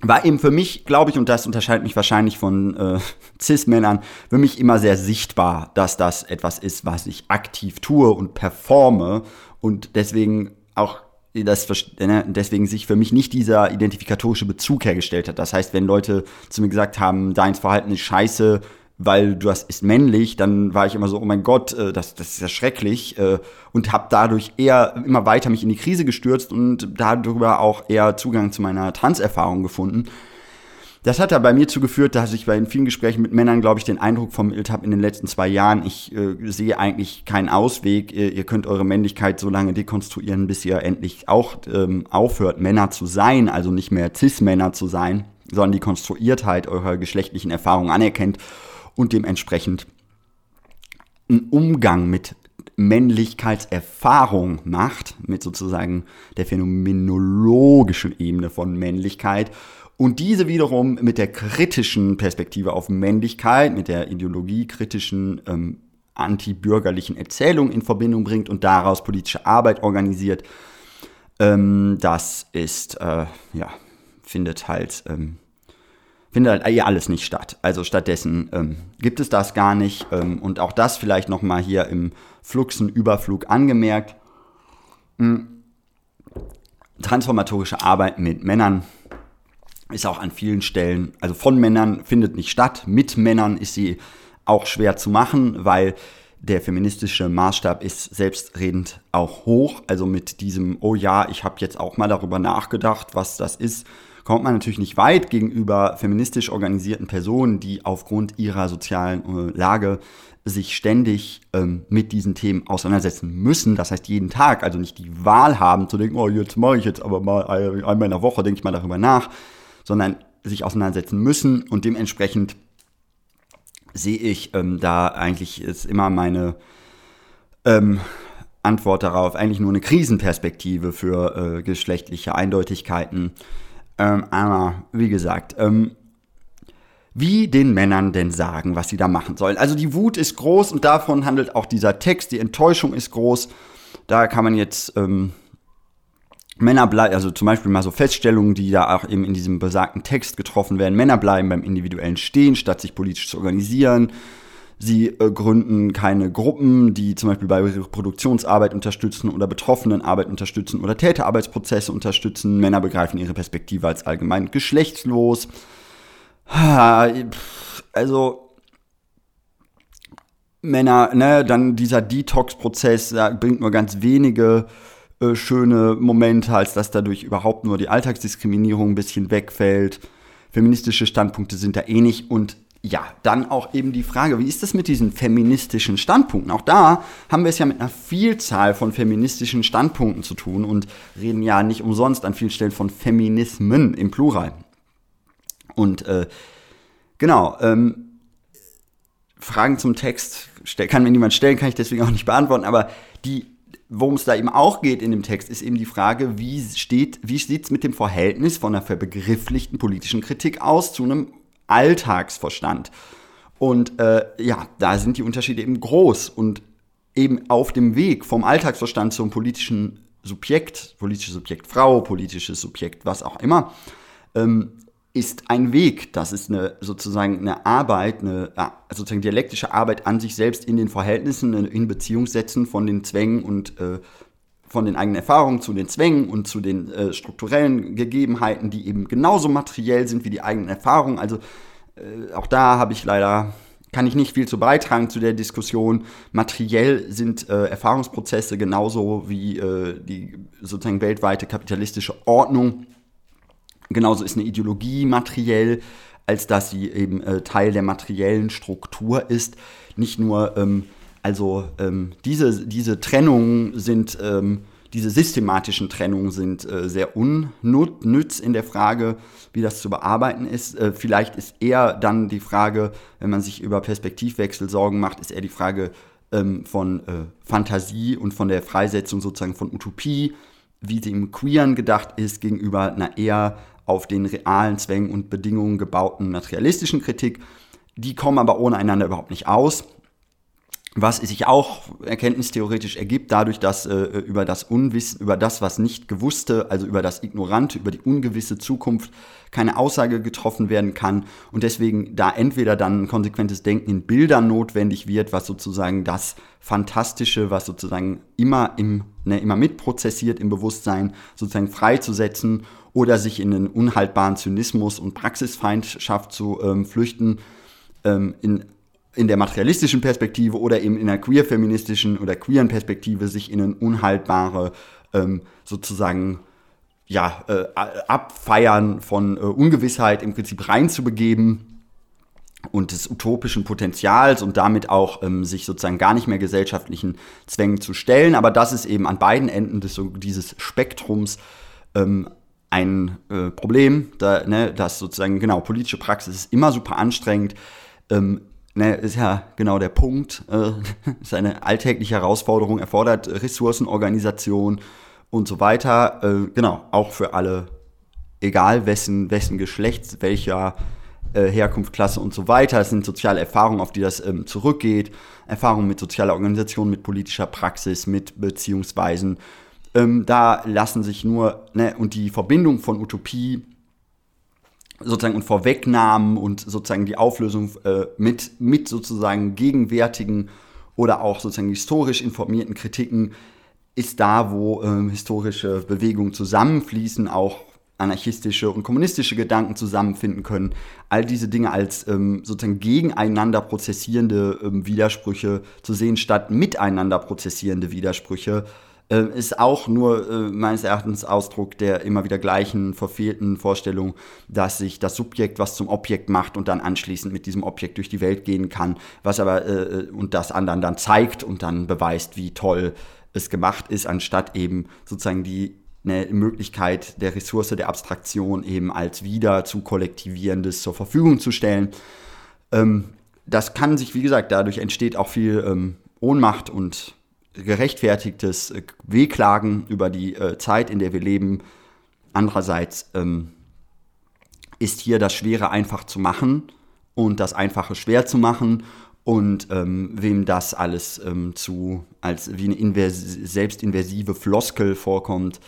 war eben für mich, glaube ich, und das unterscheidet mich wahrscheinlich von äh, (laughs) Cis-Männern, für mich immer sehr sichtbar, dass das etwas ist, was ich aktiv tue und performe und deswegen auch das, ne, deswegen sich für mich nicht dieser identifikatorische Bezug hergestellt hat. Das heißt, wenn Leute zu mir gesagt haben, dein Verhalten ist scheiße, weil du hast ist männlich, dann war ich immer so, oh mein Gott, äh, das, das ist ja schrecklich äh, und habe dadurch eher immer weiter mich in die Krise gestürzt und darüber auch eher Zugang zu meiner Tanzerfahrung gefunden. Das hat da bei mir zugeführt, dass ich bei vielen Gesprächen mit Männern, glaube ich, den Eindruck vermittelt habe in den letzten zwei Jahren, ich äh, sehe eigentlich keinen Ausweg. Ihr, ihr, könnt eure Männlichkeit so lange dekonstruieren, bis ihr endlich auch ähm, aufhört, Männer zu sein, also nicht mehr Cis-Männer zu sein, sondern die Konstruiertheit eurer geschlechtlichen Erfahrungen anerkennt und dementsprechend einen Umgang mit Männlichkeitserfahrung macht, mit sozusagen der phänomenologischen Ebene von Männlichkeit und diese wiederum mit der kritischen Perspektive auf Männlichkeit, mit der ideologiekritischen ähm, antibürgerlichen Erzählung in Verbindung bringt und daraus politische Arbeit organisiert. Ähm, das ist, äh, ja, findet halt, ähm, findet halt alles nicht statt. Also stattdessen ähm, gibt es das gar nicht. Ähm, und auch das vielleicht nochmal hier im Fluxenüberflug angemerkt. Hm. Transformatorische Arbeit mit Männern ist auch an vielen Stellen, also von Männern findet nicht statt, mit Männern ist sie auch schwer zu machen, weil der feministische Maßstab ist selbstredend auch hoch. Also mit diesem, oh ja, ich habe jetzt auch mal darüber nachgedacht, was das ist, kommt man natürlich nicht weit gegenüber feministisch organisierten Personen, die aufgrund ihrer sozialen äh, Lage sich ständig ähm, mit diesen Themen auseinandersetzen müssen. Das heißt jeden Tag, also nicht die Wahl haben zu denken, oh, jetzt mache ich jetzt aber mal einmal in der Woche, denke ich mal darüber nach, sondern sich auseinandersetzen müssen und dementsprechend sehe ich ähm, da eigentlich ist immer meine ähm, Antwort darauf eigentlich nur eine Krisenperspektive für äh, geschlechtliche Eindeutigkeiten. Ähm, aber wie gesagt, ähm, wie den Männern denn sagen, was sie da machen sollen. Also die Wut ist groß und davon handelt auch dieser Text. Die Enttäuschung ist groß. Da kann man jetzt ähm, Männer bleiben, also zum Beispiel mal so Feststellungen, die da auch eben in diesem besagten Text getroffen werden. Männer bleiben beim individuellen Stehen, statt sich politisch zu organisieren. Sie äh, gründen keine Gruppen, die zum Beispiel bei Reproduktionsarbeit unterstützen oder Betroffenenarbeit unterstützen oder Täterarbeitsprozesse unterstützen. Männer begreifen ihre Perspektive als allgemein geschlechtslos. Also Männer, ne, dann dieser Detox-Prozess, bringt nur ganz wenige äh, schöne Momente, als dass dadurch überhaupt nur die Alltagsdiskriminierung ein bisschen wegfällt. Feministische Standpunkte sind da ähnlich eh und ja, dann auch eben die Frage, wie ist das mit diesen feministischen Standpunkten? Auch da haben wir es ja mit einer Vielzahl von feministischen Standpunkten zu tun und reden ja nicht umsonst an vielen Stellen von Feminismen im Plural. Und äh, genau, ähm, Fragen zum Text kann mir niemand stellen, kann ich deswegen auch nicht beantworten, aber die worum es da eben auch geht in dem Text, ist eben die Frage, wie steht, wie sieht es mit dem Verhältnis von einer verbegrifflichten politischen Kritik aus zu einem Alltagsverstand? Und äh, ja, da sind die Unterschiede eben groß und eben auf dem Weg vom Alltagsverstand zum politischen Subjekt, politisches Subjekt Frau, politisches Subjekt was auch immer, ähm, ist ein Weg. Das ist eine, sozusagen eine Arbeit, eine sozusagen dialektische Arbeit an sich selbst in den Verhältnissen, in Beziehung setzen von den Zwängen und äh, von den eigenen Erfahrungen zu den Zwängen und zu den äh, strukturellen Gegebenheiten, die eben genauso materiell sind wie die eigenen Erfahrungen. Also äh, auch da habe ich leider, kann ich nicht viel zu beitragen zu der Diskussion. Materiell sind äh, Erfahrungsprozesse genauso wie äh, die sozusagen weltweite kapitalistische Ordnung Genauso ist eine Ideologie materiell, als dass sie eben äh, Teil der materiellen Struktur ist. Nicht nur, ähm, also ähm, diese, diese Trennungen sind, ähm, diese systematischen Trennungen sind äh, sehr unnütz in der Frage, wie das zu bearbeiten ist. Äh, vielleicht ist eher dann die Frage, wenn man sich über Perspektivwechsel Sorgen macht, ist eher die Frage ähm, von äh, Fantasie und von der Freisetzung sozusagen von Utopie, wie sie im Queeren gedacht ist, gegenüber einer eher auf den realen Zwängen und Bedingungen gebauten materialistischen Kritik. Die kommen aber ohne einander überhaupt nicht aus. Was sich auch erkenntnistheoretisch ergibt, dadurch, dass äh, über das Unwissen, über das, was nicht gewusste, also über das Ignorante, über die ungewisse Zukunft keine Aussage getroffen werden kann und deswegen da entweder dann ein konsequentes Denken in Bildern notwendig wird, was sozusagen das Fantastische, was sozusagen immer im, ne, immer mitprozessiert im Bewusstsein sozusagen freizusetzen oder sich in einen unhaltbaren Zynismus und Praxisfeindschaft zu ähm, flüchten, ähm, in, in der materialistischen Perspektive oder eben in der queer-feministischen oder queeren Perspektive sich in eine unhaltbare, ähm, sozusagen ja, äh, Abfeiern von äh, Ungewissheit im Prinzip reinzubegeben und des utopischen Potenzials und damit auch ähm, sich sozusagen gar nicht mehr gesellschaftlichen Zwängen zu stellen. Aber das ist eben an beiden Enden des, dieses Spektrums ähm, ein äh, Problem, da, ne, dass sozusagen, genau, politische Praxis ist immer super anstrengend. Ähm, ne, ist ja genau der Punkt. Äh, (laughs) ist eine alltägliche Herausforderung, erfordert Ressourcenorganisation und so weiter. Äh, genau, auch für alle, egal wessen, wessen Geschlechts, welcher äh, Herkunft, Klasse und so weiter. Es sind soziale Erfahrungen, auf die das ähm, zurückgeht. Erfahrungen mit sozialer Organisation, mit politischer Praxis, mit Beziehungsweisen ähm, da lassen sich nur, ne, und die Verbindung von Utopie sozusagen und Vorwegnahmen und sozusagen die Auflösung äh, mit, mit sozusagen gegenwärtigen oder auch sozusagen historisch informierten Kritiken ist da, wo äh, historische Bewegungen zusammenfließen, auch anarchistische und kommunistische Gedanken zusammenfinden können. All diese Dinge als ähm, sozusagen gegeneinander prozessierende ähm, Widersprüche zu sehen, statt miteinander prozessierende Widersprüche, äh, ist auch nur äh, meines Erachtens Ausdruck der immer wieder gleichen verfehlten Vorstellung, dass sich das Subjekt was zum Objekt macht und dann anschließend mit diesem Objekt durch die Welt gehen kann, was aber äh, äh, und das anderen dann zeigt und dann beweist, wie toll es gemacht ist, anstatt eben sozusagen die eine Möglichkeit der Ressource der Abstraktion eben als wieder zu kollektivierendes zur Verfügung zu stellen. Ähm, das kann sich, wie gesagt, dadurch entsteht auch viel ähm, Ohnmacht und gerechtfertigtes äh, Wehklagen über die äh, Zeit, in der wir leben. Andererseits ähm, ist hier das Schwere einfach zu machen und das Einfache schwer zu machen. Und ähm, wem das alles ähm, zu als wie eine selbstinversive Floskel vorkommt,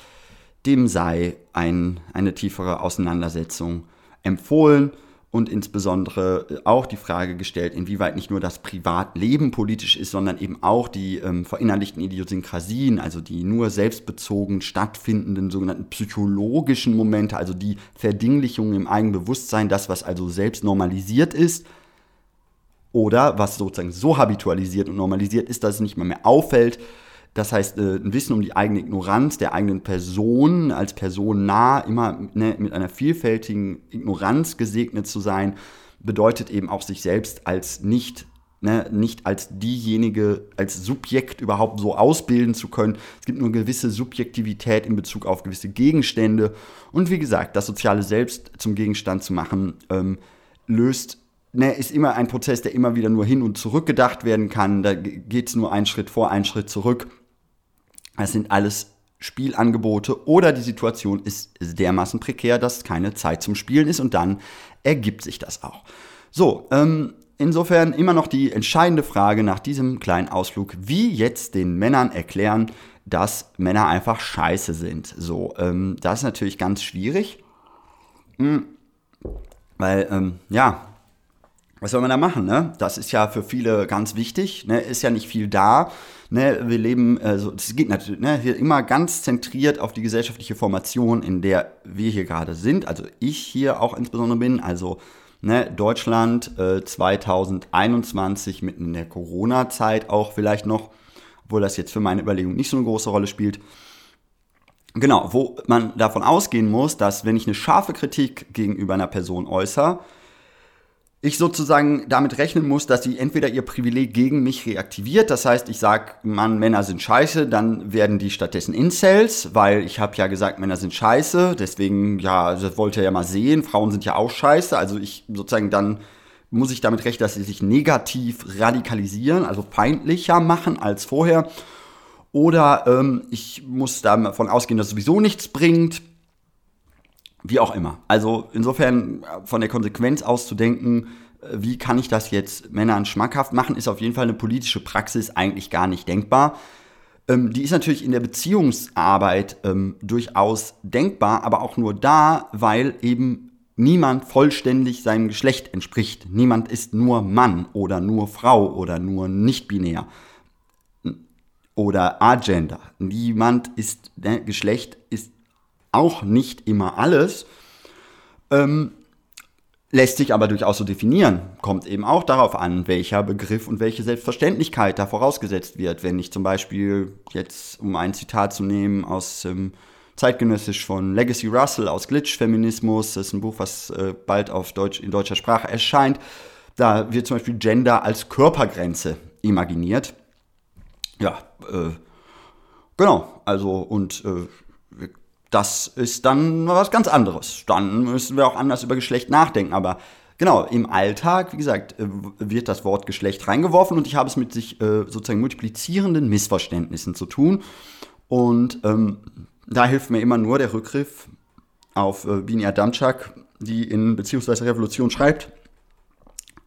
dem sei ein, eine tiefere Auseinandersetzung empfohlen und insbesondere äh, auch die Frage gestellt, inwieweit nicht nur das Privatleben politisch ist, sondern eben auch die ähm, verinnerlichten Idiosynkrasien, also die nur selbstbezogen stattfindenden sogenannten psychologischen Momente, also die Verdinglichung im eigenen Bewusstsein, das, was also selbst normalisiert ist, oder was sozusagen so habitualisiert und normalisiert ist, dass es nicht mehr, mehr auffällt, das heißt, äh, ein Wissen um die eigene Ignoranz der eigenen Person, als Person nah, immer ne, mit einer vielfältigen Ignoranz gesegnet zu sein, bedeutet eben auch sich selbst als nicht Ne, nicht als diejenige, als Subjekt überhaupt so ausbilden zu können. Es gibt nur eine gewisse Subjektivität in Bezug auf gewisse Gegenstände. Und wie gesagt, das soziale Selbst zum Gegenstand zu machen, ähm, löst, ne, ist immer ein Prozess, der immer wieder nur hin und zurück gedacht werden kann. Da geht es nur einen Schritt vor, einen Schritt zurück. Es sind alles Spielangebote oder die Situation ist dermaßen prekär, dass keine Zeit zum Spielen ist und dann ergibt sich das auch. So, ähm, insofern immer noch die entscheidende Frage nach diesem kleinen Ausflug, wie jetzt den Männern erklären, dass Männer einfach scheiße sind. So, ähm, das ist natürlich ganz schwierig, hm, weil, ähm, ja, was soll man da machen, ne? Das ist ja für viele ganz wichtig, ne? Ist ja nicht viel da ne, wir leben, also es geht natürlich ne, hier immer ganz zentriert auf die gesellschaftliche Formation, in der wir hier gerade sind, also ich hier auch insbesondere bin, also ne, Deutschland äh, 2021 mitten in der Corona-Zeit auch vielleicht noch, obwohl das jetzt für meine Überlegung nicht so eine große Rolle spielt. Genau, wo man davon ausgehen muss, dass wenn ich eine scharfe Kritik gegenüber einer Person äußere, ich sozusagen damit rechnen muss, dass sie entweder ihr Privileg gegen mich reaktiviert, das heißt, ich sage, Mann, Männer sind scheiße, dann werden die stattdessen Incels, weil ich habe ja gesagt, Männer sind scheiße, deswegen, ja, das wollt ihr ja mal sehen, Frauen sind ja auch scheiße, also ich sozusagen dann muss ich damit rechnen, dass sie sich negativ radikalisieren, also feindlicher machen als vorher. Oder ähm, ich muss davon ausgehen, dass es sowieso nichts bringt wie auch immer. Also insofern äh, von der Konsequenz aus zu denken, äh, wie kann ich das jetzt Männern schmackhaft machen, ist auf jeden Fall eine politische Praxis eigentlich gar nicht denkbar. Ähm, die ist natürlich in der Beziehungsarbeit ähm, durchaus denkbar, aber auch nur da, weil eben niemand vollständig seinem Geschlecht entspricht. Niemand ist nur Mann oder nur Frau oder nur nicht binär oder agender. Niemand ist, ne, Geschlecht auch nicht immer alles, ähm, lässt sich aber durchaus so definieren. Kommt eben auch darauf an, welcher Begriff und welche Selbstverständlichkeit da vorausgesetzt wird. Wenn ich zum Beispiel jetzt, um ein Zitat zu nehmen aus dem zeitgenössisch von Legacy Russell aus Glitch Feminismus. Das ist ein Buch, was äh, bald auf Deutsch, in deutscher Sprache erscheint. Da wird zum Beispiel Gender als Körpergrenze imaginiert. Ja, äh, genau. Also, und äh, das ist dann was ganz anderes. Dann müssen wir auch anders über Geschlecht nachdenken. Aber genau, im Alltag, wie gesagt, äh, wird das Wort Geschlecht reingeworfen und ich habe es mit sich äh, sozusagen multiplizierenden Missverständnissen zu tun. Und ähm, da hilft mir immer nur der Rückgriff auf äh, Bini Adamczak, die in Beziehungsweise Revolution schreibt.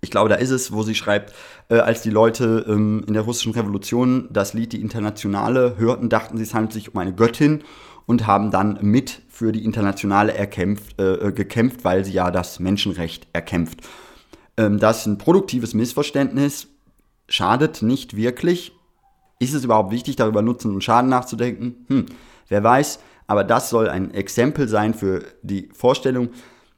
Ich glaube, da ist es, wo sie schreibt, äh, als die Leute ähm, in der russischen Revolution das Lied Die Internationale hörten, dachten sie, es handelt sich um eine Göttin und haben dann mit für die Internationale erkämpft, äh, gekämpft, weil sie ja das Menschenrecht erkämpft. Ähm, das ist ein produktives Missverständnis, schadet nicht wirklich. Ist es überhaupt wichtig, darüber Nutzen und Schaden nachzudenken? Hm, wer weiß, aber das soll ein Exempel sein für die Vorstellung,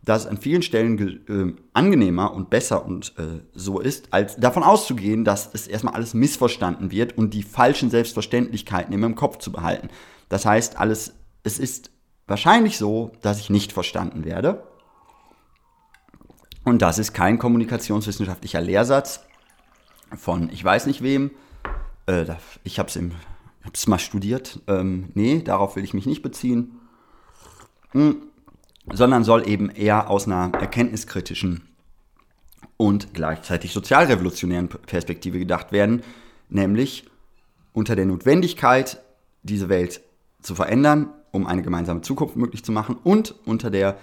dass an vielen Stellen äh, angenehmer und besser und äh, so ist, als davon auszugehen, dass es erstmal alles missverstanden wird und die falschen Selbstverständlichkeiten immer im Kopf zu behalten. Das heißt, alles, es ist wahrscheinlich so, dass ich nicht verstanden werde. Und das ist kein kommunikationswissenschaftlicher Lehrsatz von ich weiß nicht wem. Äh, ich habe es mal studiert. Ähm, nee, darauf will ich mich nicht beziehen. Hm. Sondern soll eben eher aus einer erkenntniskritischen und gleichzeitig sozialrevolutionären Perspektive gedacht werden, nämlich unter der Notwendigkeit, diese Welt zu verändern, um eine gemeinsame Zukunft möglich zu machen und unter der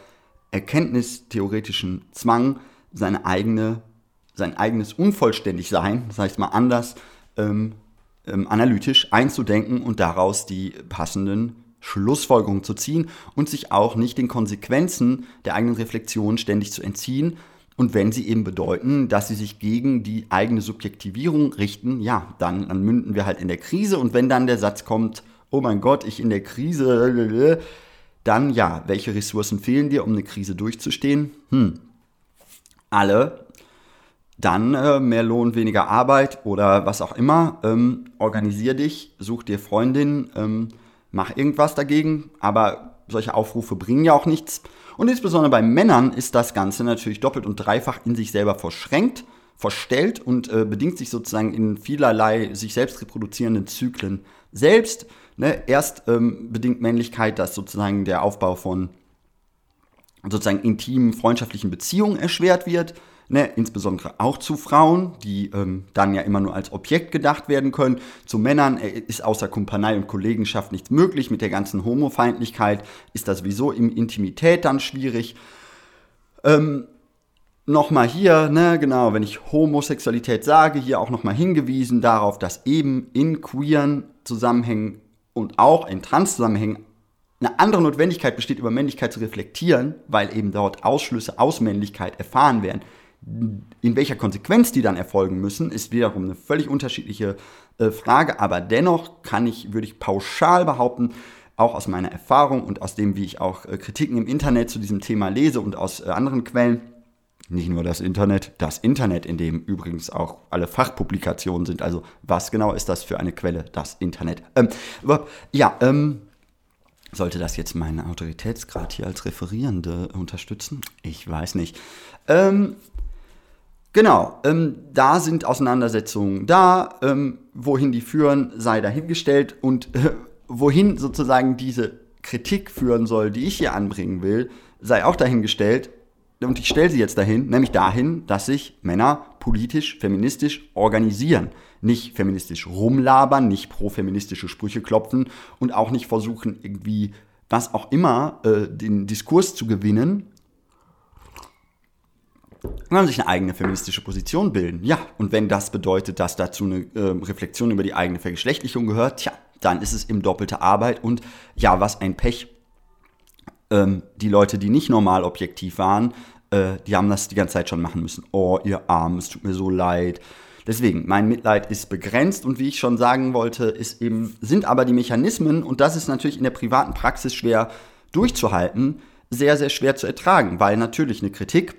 erkenntnistheoretischen Zwang, seine eigene, sein eigenes Unvollständigsein, das heißt mal anders, ähm, ähm, analytisch einzudenken und daraus die passenden Schlussfolgerungen zu ziehen und sich auch nicht den Konsequenzen der eigenen Reflexion ständig zu entziehen. Und wenn sie eben bedeuten, dass sie sich gegen die eigene Subjektivierung richten, ja, dann, dann münden wir halt in der Krise. Und wenn dann der Satz kommt, oh mein Gott, ich in der Krise, dann ja, welche Ressourcen fehlen dir, um eine Krise durchzustehen? Hm. Alle. Dann äh, mehr Lohn, weniger Arbeit oder was auch immer. Ähm, organisier dich, such dir Freundinnen, ähm, mach irgendwas dagegen. Aber solche Aufrufe bringen ja auch nichts. Und insbesondere bei Männern ist das Ganze natürlich doppelt und dreifach in sich selber verschränkt, verstellt und äh, bedingt sich sozusagen in vielerlei sich selbst reproduzierenden Zyklen selbst. Ne, erst ähm, bedingt Männlichkeit, dass sozusagen der Aufbau von sozusagen intimen, freundschaftlichen Beziehungen erschwert wird. Ne, insbesondere auch zu Frauen, die ähm, dann ja immer nur als Objekt gedacht werden können. Zu Männern äh, ist außer Kumpanei und Kollegenschaft nichts möglich. Mit der ganzen Homofeindlichkeit ist das sowieso in Intimität dann schwierig. Ähm, nochmal hier, ne, genau, wenn ich Homosexualität sage, hier auch nochmal hingewiesen darauf, dass eben in queeren Zusammenhängen und auch in Trans-Zusammenhängen eine andere Notwendigkeit besteht, über Männlichkeit zu reflektieren, weil eben dort Ausschlüsse aus Männlichkeit erfahren werden. In welcher Konsequenz die dann erfolgen müssen, ist wiederum eine völlig unterschiedliche äh, Frage, aber dennoch kann ich, würde ich pauschal behaupten, auch aus meiner Erfahrung und aus dem, wie ich auch äh, Kritiken im Internet zu diesem Thema lese und aus äh, anderen Quellen, nicht nur das Internet, das Internet, in dem übrigens auch alle Fachpublikationen sind. Also was genau ist das für eine Quelle? Das Internet. Ähm, ja, ähm, sollte das jetzt meinen Autoritätsgrad hier als Referierende unterstützen? Ich weiß nicht. Ähm, genau, ähm, da sind Auseinandersetzungen da. Ähm, wohin die führen, sei dahingestellt. Und äh, wohin sozusagen diese Kritik führen soll, die ich hier anbringen will, sei auch dahingestellt und ich stelle sie jetzt dahin, nämlich dahin, dass sich Männer politisch, feministisch organisieren. Nicht feministisch rumlabern, nicht pro-feministische Sprüche klopfen und auch nicht versuchen, irgendwie was auch immer, äh, den Diskurs zu gewinnen, sondern sich eine eigene feministische Position bilden. Ja, und wenn das bedeutet, dass dazu eine äh, Reflexion über die eigene Vergeschlechtlichung gehört, tja, dann ist es eben doppelte Arbeit und ja, was ein Pech. Ähm, die Leute, die nicht normal objektiv waren, äh, die haben das die ganze Zeit schon machen müssen. Oh, ihr Arm, es tut mir so leid. Deswegen, mein Mitleid ist begrenzt und wie ich schon sagen wollte, ist eben, sind aber die Mechanismen, und das ist natürlich in der privaten Praxis schwer durchzuhalten, sehr, sehr schwer zu ertragen, weil natürlich eine Kritik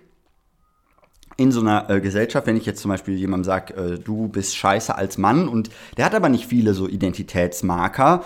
in so einer äh, Gesellschaft, wenn ich jetzt zum Beispiel jemandem sage, äh, du bist scheiße als Mann und der hat aber nicht viele so Identitätsmarker,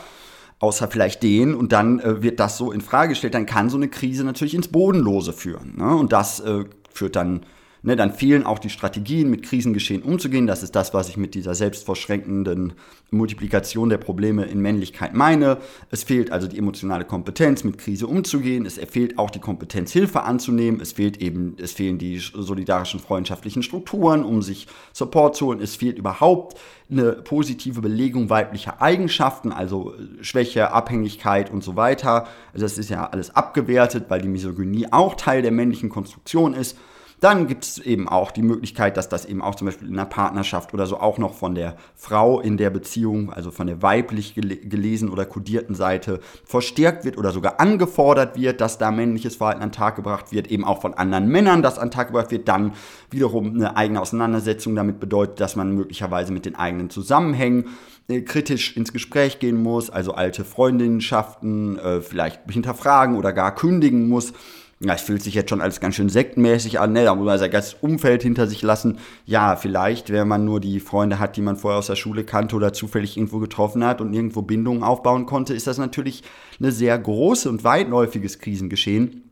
außer vielleicht den und dann äh, wird das so in Frage gestellt, dann kann so eine Krise natürlich ins Bodenlose führen. Ne? Und das äh, führt dann Ne, dann fehlen auch die Strategien, mit Krisengeschehen umzugehen. Das ist das, was ich mit dieser selbstverschränkenden Multiplikation der Probleme in Männlichkeit meine. Es fehlt also die emotionale Kompetenz, mit Krise umzugehen. Es fehlt auch die Kompetenz, Hilfe anzunehmen. Es fehlt eben, es fehlen die solidarischen freundschaftlichen Strukturen, um sich Support zu holen. Es fehlt überhaupt eine positive Belegung weiblicher Eigenschaften, also Schwäche, Abhängigkeit und so weiter. Also das ist ja alles abgewertet, weil die Misogynie auch Teil der männlichen Konstruktion ist. Dann gibt es eben auch die Möglichkeit, dass das eben auch zum Beispiel in einer Partnerschaft oder so auch noch von der Frau in der Beziehung, also von der weiblich gelesen oder kodierten Seite verstärkt wird oder sogar angefordert wird, dass da männliches Verhalten an Tag gebracht wird, eben auch von anderen Männern das an Tag gebracht wird, dann wiederum eine eigene Auseinandersetzung damit bedeutet, dass man möglicherweise mit den eigenen Zusammenhängen äh, kritisch ins Gespräch gehen muss, also alte Freundinnenschaften äh, vielleicht hinterfragen oder gar kündigen muss ja, es fühlt sich jetzt schon alles ganz schön sektenmäßig an, ne? da muss man sein ganzes Umfeld hinter sich lassen. Ja, vielleicht, wenn man nur die Freunde hat, die man vorher aus der Schule kannte oder zufällig irgendwo getroffen hat und irgendwo Bindungen aufbauen konnte, ist das natürlich eine sehr große und weitläufiges Krisengeschehen.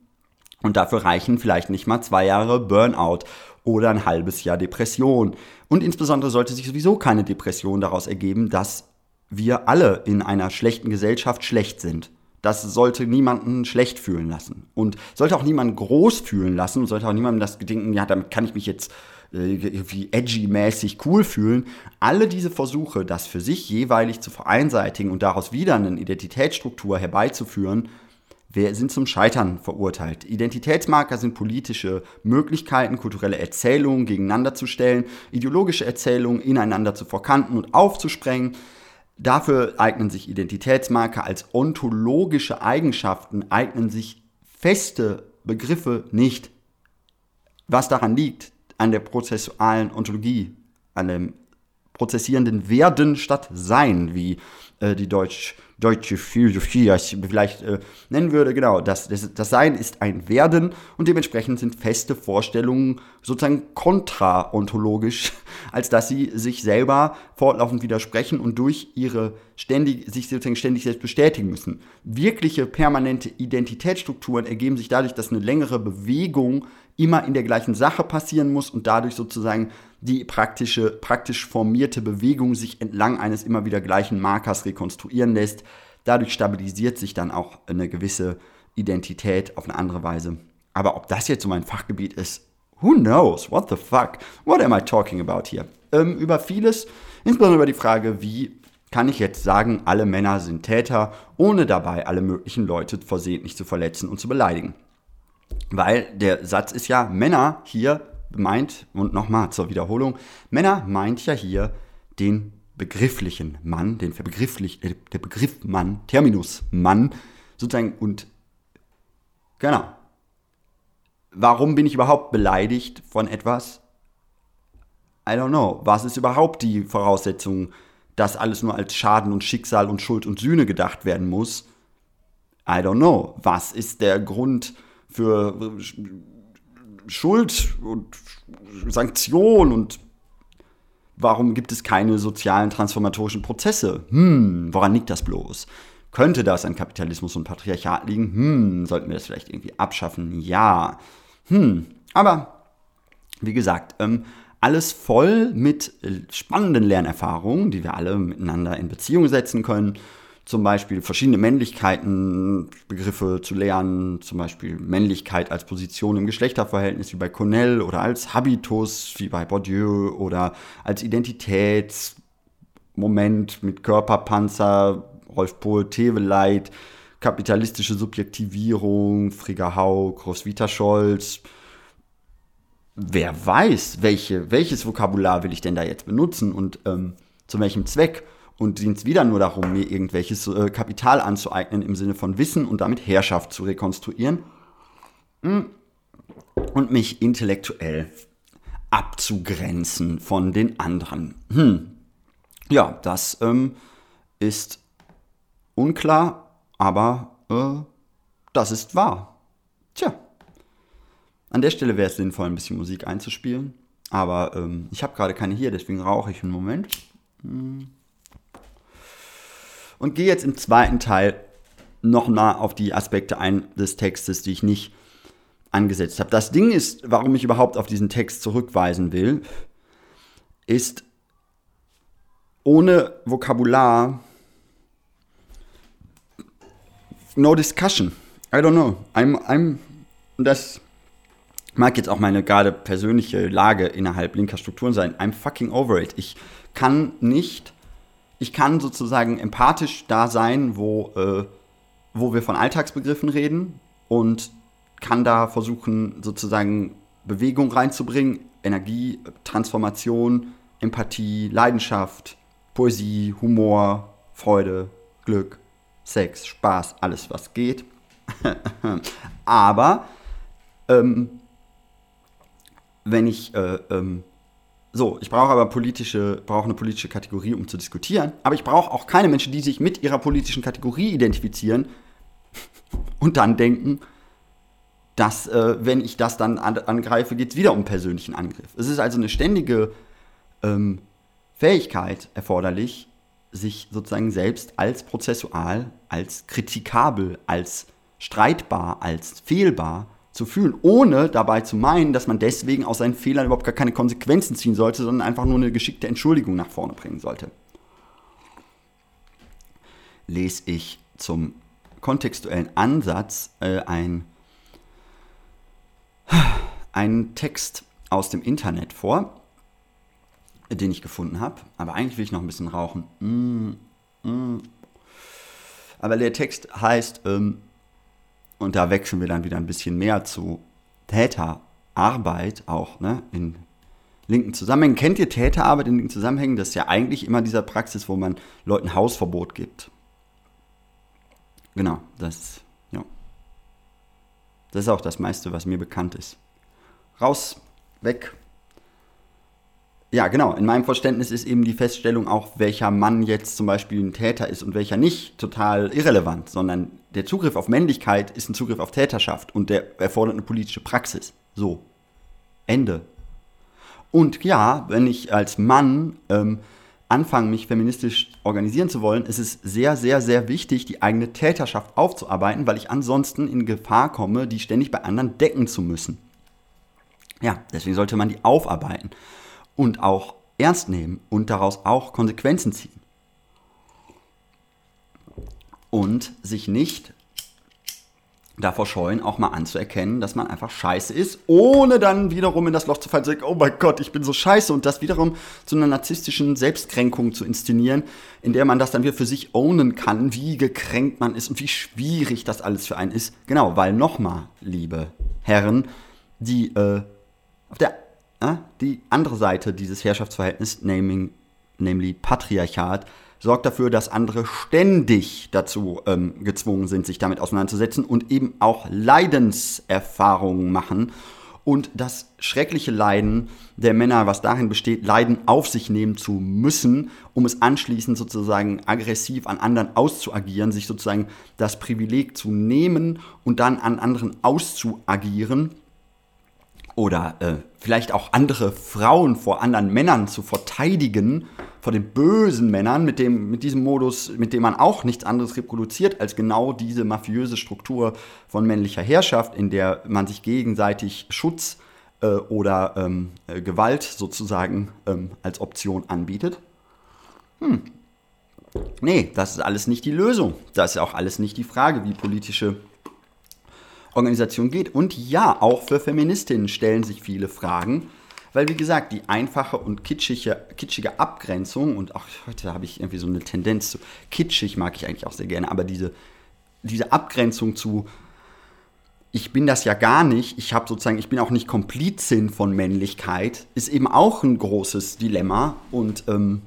Und dafür reichen vielleicht nicht mal zwei Jahre Burnout oder ein halbes Jahr Depression. Und insbesondere sollte sich sowieso keine Depression daraus ergeben, dass wir alle in einer schlechten Gesellschaft schlecht sind. Das sollte niemanden schlecht fühlen lassen. Und sollte auch niemanden groß fühlen lassen und sollte auch niemandem das denken, ja, damit kann ich mich jetzt äh, irgendwie edgy-mäßig cool fühlen. Alle diese Versuche, das für sich jeweilig zu vereinseitigen und daraus wieder eine Identitätsstruktur herbeizuführen, sind zum Scheitern verurteilt. Identitätsmarker sind politische Möglichkeiten, kulturelle Erzählungen gegeneinander zu stellen, ideologische Erzählungen ineinander zu verkanten und aufzusprengen. Dafür eignen sich Identitätsmarker als ontologische Eigenschaften, eignen sich feste Begriffe nicht. Was daran liegt, an der prozessualen Ontologie, an dem prozessierenden Werden statt Sein, wie äh, die Deutsch deutsche Philosophie vielleicht äh, nennen würde. Genau, das, das, das Sein ist ein Werden und dementsprechend sind feste Vorstellungen sozusagen kontraontologisch, (laughs) als dass sie sich selber fortlaufend widersprechen und durch ihre ständig, sich sozusagen ständig selbst bestätigen müssen. Wirkliche permanente Identitätsstrukturen ergeben sich dadurch, dass eine längere Bewegung immer in der gleichen Sache passieren muss und dadurch sozusagen die praktische, praktisch formierte Bewegung sich entlang eines immer wieder gleichen Markers rekonstruieren lässt. Dadurch stabilisiert sich dann auch eine gewisse Identität auf eine andere Weise. Aber ob das jetzt so mein Fachgebiet ist, who knows? What the fuck? What am I talking about here? Ähm, über vieles, insbesondere über die Frage, wie kann ich jetzt sagen, alle Männer sind Täter, ohne dabei alle möglichen Leute versehentlich zu verletzen und zu beleidigen. Weil der Satz ist ja, Männer hier meint, und nochmal zur Wiederholung, Männer meint ja hier den begrifflichen Mann, den begrifflich, äh, der Begriff Mann, Terminus Mann, sozusagen, und genau. Warum bin ich überhaupt beleidigt von etwas? I don't know. Was ist überhaupt die Voraussetzung, dass alles nur als Schaden und Schicksal und Schuld und Sühne gedacht werden muss? I don't know. Was ist der Grund für Schuld und Sanktion und warum gibt es keine sozialen transformatorischen Prozesse? Hm, woran liegt das bloß? Könnte das an Kapitalismus und Patriarchat liegen? Hm, sollten wir das vielleicht irgendwie abschaffen? Ja. Hm, aber wie gesagt, ähm, alles voll mit spannenden Lernerfahrungen, die wir alle miteinander in Beziehung setzen können zum Beispiel verschiedene Männlichkeiten, Begriffe zu lernen, zum Beispiel Männlichkeit als Position im Geschlechterverhältnis wie bei Cornell oder als Habitus wie bei Bourdieu oder als Identitätsmoment mit Körperpanzer, Rolf Pohl, Teveleit, kapitalistische Subjektivierung, Frigga Haug, Roswitha Scholz. Wer weiß, welche, welches Vokabular will ich denn da jetzt benutzen und ähm, zu welchem Zweck? Und dient es wieder nur darum, mir irgendwelches äh, Kapital anzueignen im Sinne von Wissen und damit Herrschaft zu rekonstruieren hm. und mich intellektuell abzugrenzen von den anderen. Hm. Ja, das ähm, ist unklar, aber äh, das ist wahr. Tja, an der Stelle wäre es sinnvoll, ein bisschen Musik einzuspielen, aber ähm, ich habe gerade keine hier, deswegen rauche ich einen Moment. Hm. Und gehe jetzt im zweiten Teil nochmal auf die Aspekte ein des Textes, die ich nicht angesetzt habe. Das Ding ist, warum ich überhaupt auf diesen Text zurückweisen will, ist ohne Vokabular no discussion. I don't know. I'm, I'm, das mag jetzt auch meine gerade persönliche Lage innerhalb linker Strukturen sein. I'm fucking over it. Ich kann nicht, ich kann sozusagen empathisch da sein, wo, äh, wo wir von Alltagsbegriffen reden und kann da versuchen, sozusagen Bewegung reinzubringen, Energie, Transformation, Empathie, Leidenschaft, Poesie, Humor, Freude, Glück, Sex, Spaß, alles was geht. (laughs) Aber ähm, wenn ich äh, ähm, so, ich brauche aber politische, brauche eine politische Kategorie, um zu diskutieren. Aber ich brauche auch keine Menschen, die sich mit ihrer politischen Kategorie identifizieren (laughs) und dann denken, dass, äh, wenn ich das dann an, angreife, geht es wieder um persönlichen Angriff. Es ist also eine ständige ähm, Fähigkeit erforderlich, sich sozusagen selbst als prozessual, als kritikabel, als streitbar, als fehlbar zu fühlen, ohne dabei zu meinen, dass man deswegen aus seinen Fehlern überhaupt gar keine Konsequenzen ziehen sollte, sondern einfach nur eine geschickte Entschuldigung nach vorne bringen sollte. Lese ich zum kontextuellen Ansatz äh, ein einen Text aus dem Internet vor, den ich gefunden habe. Aber eigentlich will ich noch ein bisschen rauchen. Mm, mm. Aber der Text heißt, ähm, und da wechseln wir dann wieder ein bisschen mehr zu Täterarbeit auch, ne, in linken Zusammenhängen. Kennt ihr Täterarbeit in linken Zusammenhängen? Das ist ja eigentlich immer dieser Praxis, wo man Leuten Hausverbot gibt. Genau, das das ist auch das meiste, was mir bekannt ist. Raus, weg. Ja, genau. In meinem Verständnis ist eben die Feststellung auch, welcher Mann jetzt zum Beispiel ein Täter ist und welcher nicht, total irrelevant, sondern der Zugriff auf Männlichkeit ist ein Zugriff auf Täterschaft und der erfordert eine politische Praxis. So. Ende. Und ja, wenn ich als Mann ähm, anfangen, mich feministisch organisieren zu wollen, ist es sehr, sehr, sehr wichtig, die eigene Täterschaft aufzuarbeiten, weil ich ansonsten in Gefahr komme, die ständig bei anderen decken zu müssen. Ja, deswegen sollte man die aufarbeiten und auch ernst nehmen und daraus auch Konsequenzen ziehen. Und sich nicht davor scheuen, auch mal anzuerkennen, dass man einfach scheiße ist, ohne dann wiederum in das Loch zu fallen zu sagen, oh mein Gott, ich bin so scheiße und das wiederum zu einer narzisstischen Selbstkränkung zu inszenieren, in der man das dann wieder für sich ownen kann, wie gekränkt man ist und wie schwierig das alles für einen ist. Genau, weil nochmal, liebe Herren, die äh, auf der die andere Seite dieses Herrschaftsverhältnisses, naming, nämlich Patriarchat, sorgt dafür, dass andere ständig dazu ähm, gezwungen sind, sich damit auseinanderzusetzen und eben auch Leidenserfahrungen machen. Und das schreckliche Leiden der Männer, was darin besteht, Leiden auf sich nehmen zu müssen, um es anschließend sozusagen aggressiv an anderen auszuagieren, sich sozusagen das Privileg zu nehmen und dann an anderen auszuagieren oder äh, vielleicht auch andere Frauen vor anderen Männern zu verteidigen, vor den bösen Männern, mit, dem, mit diesem Modus, mit dem man auch nichts anderes reproduziert als genau diese mafiöse Struktur von männlicher Herrschaft, in der man sich gegenseitig Schutz äh, oder ähm, äh, Gewalt sozusagen ähm, als Option anbietet. Hm. Nee, das ist alles nicht die Lösung. Das ist auch alles nicht die Frage, wie politische Organisation geht. Und ja, auch für Feministinnen stellen sich viele Fragen, weil wie gesagt, die einfache und kitschige, kitschige Abgrenzung, und auch heute habe ich irgendwie so eine Tendenz zu, kitschig mag ich eigentlich auch sehr gerne, aber diese, diese Abgrenzung zu, ich bin das ja gar nicht, ich habe sozusagen, ich bin auch nicht Komplizin von Männlichkeit, ist eben auch ein großes Dilemma und ähm,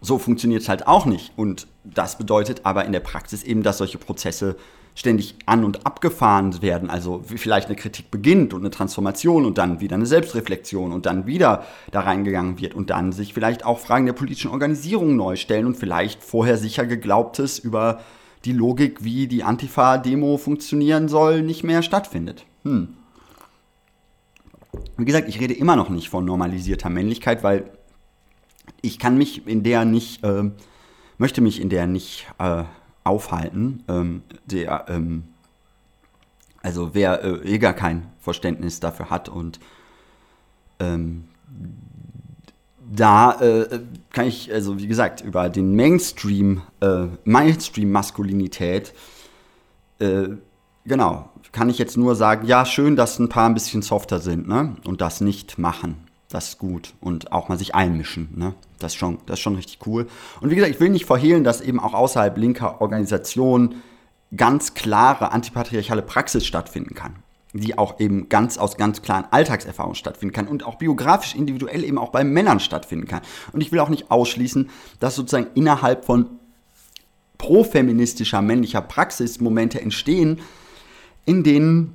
so funktioniert es halt auch nicht. Und das bedeutet aber in der Praxis eben, dass solche Prozesse ständig an- und abgefahren werden. Also vielleicht eine Kritik beginnt und eine Transformation und dann wieder eine Selbstreflexion und dann wieder da reingegangen wird und dann sich vielleicht auch Fragen der politischen Organisierung neu stellen und vielleicht vorher sicher geglaubtes über die Logik, wie die Antifa-Demo funktionieren soll, nicht mehr stattfindet. Hm. Wie gesagt, ich rede immer noch nicht von normalisierter Männlichkeit, weil ich kann mich in der nicht äh, möchte mich in der nicht äh, aufhalten. Ähm, der, ähm, also wer äh, eh gar kein Verständnis dafür hat und ähm, da äh, kann ich, also wie gesagt, über den Mainstream, äh, Mainstream-Maskulinität, äh, genau, kann ich jetzt nur sagen, ja, schön, dass ein paar ein bisschen softer sind, ne? Und das nicht machen. Das ist gut. Und auch mal sich einmischen, ne? Das ist schon, das ist schon richtig cool. Und wie gesagt, ich will nicht verhehlen, dass eben auch außerhalb linker Organisationen ganz klare antipatriarchale Praxis stattfinden kann die auch eben ganz aus ganz klaren Alltagserfahrungen stattfinden kann und auch biografisch individuell eben auch bei Männern stattfinden kann. Und ich will auch nicht ausschließen, dass sozusagen innerhalb von profeministischer männlicher Praxis Momente entstehen, in denen,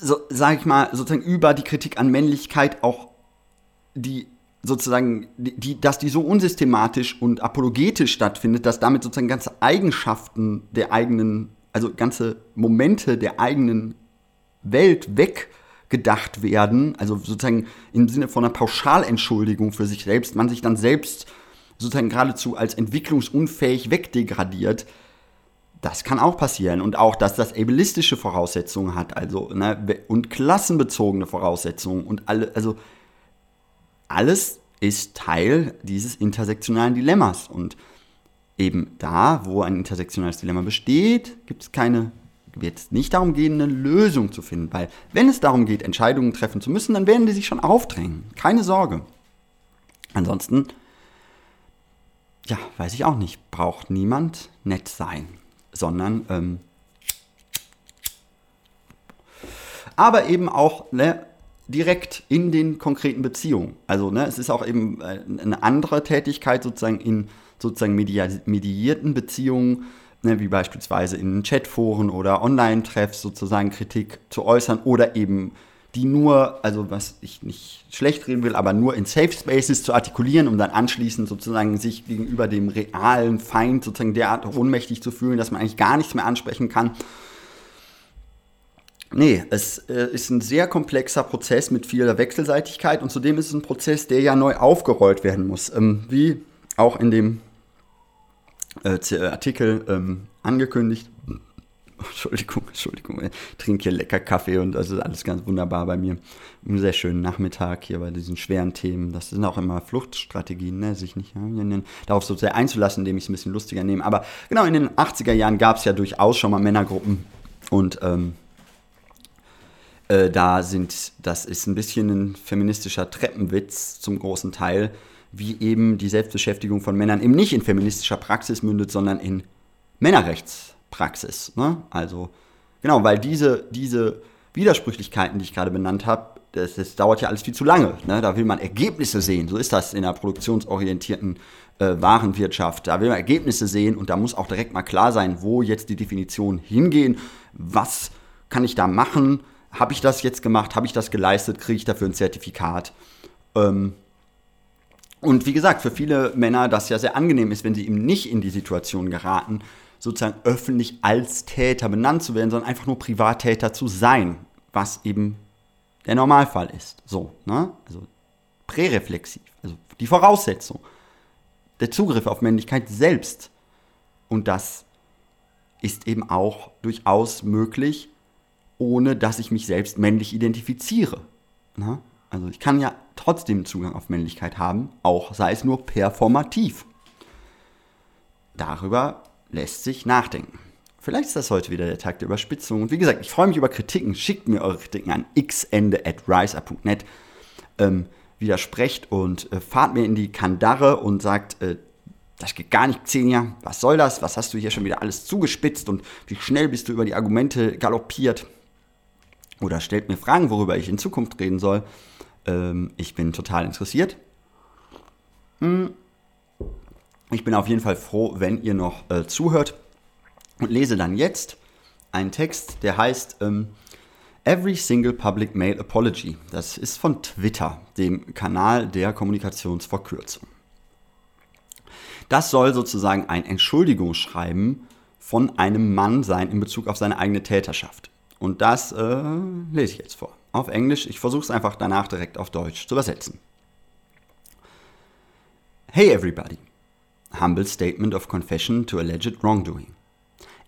so, sage ich mal, sozusagen über die Kritik an Männlichkeit auch die sozusagen, die, dass die so unsystematisch und apologetisch stattfindet, dass damit sozusagen ganze Eigenschaften der eigenen also ganze Momente der eigenen Welt weggedacht werden, also sozusagen im Sinne von einer Pauschalentschuldigung für sich selbst, man sich dann selbst sozusagen geradezu als entwicklungsunfähig wegdegradiert, das kann auch passieren. Und auch, dass das ableistische Voraussetzungen hat, also ne, und klassenbezogene Voraussetzungen und alle, also alles ist Teil dieses intersektionalen Dilemmas. Und eben da, wo ein intersektionales Dilemma besteht, gibt es keine, wird es nicht darum gehen, eine Lösung zu finden. Weil wenn es darum geht, Entscheidungen treffen zu müssen, dann werden die sich schon aufdrängen. Keine Sorge. Ansonsten, ja, weiß ich auch nicht, braucht niemand nett sein, sondern ähm, aber eben auch ne, direkt in den konkreten Beziehungen. Also ne, es ist auch eben äh, eine andere Tätigkeit sozusagen in sozusagen mediierten Beziehungen, ne, wie beispielsweise in Chatforen oder Online-Treffs sozusagen Kritik zu äußern oder eben die nur, also was ich nicht schlecht reden will, aber nur in Safe Spaces zu artikulieren, um dann anschließend sozusagen sich gegenüber dem realen Feind sozusagen derart ohnmächtig zu fühlen, dass man eigentlich gar nichts mehr ansprechen kann. Nee, es äh, ist ein sehr komplexer Prozess mit vieler Wechselseitigkeit und zudem ist es ein Prozess, der ja neu aufgerollt werden muss. Ähm, wie auch in dem äh, Artikel ähm, angekündigt. (laughs) Entschuldigung, Entschuldigung, ich trinke hier lecker Kaffee und das ist alles ganz wunderbar bei mir. Einen sehr schönen Nachmittag hier bei diesen schweren Themen. Das sind auch immer Fluchtstrategien, ne? sich nicht ja, darauf so sehr einzulassen, indem ich es ein bisschen lustiger nehme. Aber genau in den 80er Jahren gab es ja durchaus schon mal Männergruppen und ähm, äh, da sind, das ist ein bisschen ein feministischer Treppenwitz zum großen Teil wie eben die Selbstbeschäftigung von Männern eben nicht in feministischer Praxis mündet, sondern in Männerrechtspraxis. Ne? Also, genau, weil diese, diese Widersprüchlichkeiten, die ich gerade benannt habe, das, das, dauert ja alles viel zu lange. Ne? Da will man Ergebnisse sehen. So ist das in der produktionsorientierten äh, Warenwirtschaft. Da will man Ergebnisse sehen und da muss auch direkt mal klar sein, wo jetzt die Definitionen hingehen. Was kann ich da machen? Habe ich das jetzt gemacht? Habe ich das geleistet? Kriege ich dafür ein Zertifikat? Ähm, und wie gesagt, für viele Männer das ja sehr angenehm ist, wenn sie eben nicht in die Situation geraten, sozusagen öffentlich als Täter benannt zu werden, sondern einfach nur Privattäter zu sein, was eben der Normalfall ist. So, ne? Also präreflexiv, also die Voraussetzung, der Zugriff auf Männlichkeit selbst. Und das ist eben auch durchaus möglich, ohne dass ich mich selbst männlich identifiziere. Ne? Also ich kann ja trotzdem Zugang auf Männlichkeit haben, auch sei es nur performativ. Darüber lässt sich nachdenken. Vielleicht ist das heute wieder der Tag der Überspitzung. Und wie gesagt, ich freue mich über Kritiken. Schickt mir eure Kritiken an xende at riser.net. Ähm, widersprecht und äh, fahrt mir in die Kandare und sagt, äh, das geht gar nicht, Xenia. Was soll das? Was hast du hier schon wieder alles zugespitzt und wie schnell bist du über die Argumente galoppiert? Oder stellt mir Fragen, worüber ich in Zukunft reden soll. Ähm, ich bin total interessiert. Hm. Ich bin auf jeden Fall froh, wenn ihr noch äh, zuhört und lese dann jetzt einen Text, der heißt ähm, Every Single Public Mail Apology. Das ist von Twitter, dem Kanal der Kommunikationsverkürzung. Das soll sozusagen ein Entschuldigungsschreiben von einem Mann sein in Bezug auf seine eigene Täterschaft. Und das äh, lese ich jetzt vor auf Englisch. Ich versuche es einfach danach direkt auf Deutsch zu übersetzen. Hey everybody. Humble statement of confession to alleged wrongdoing.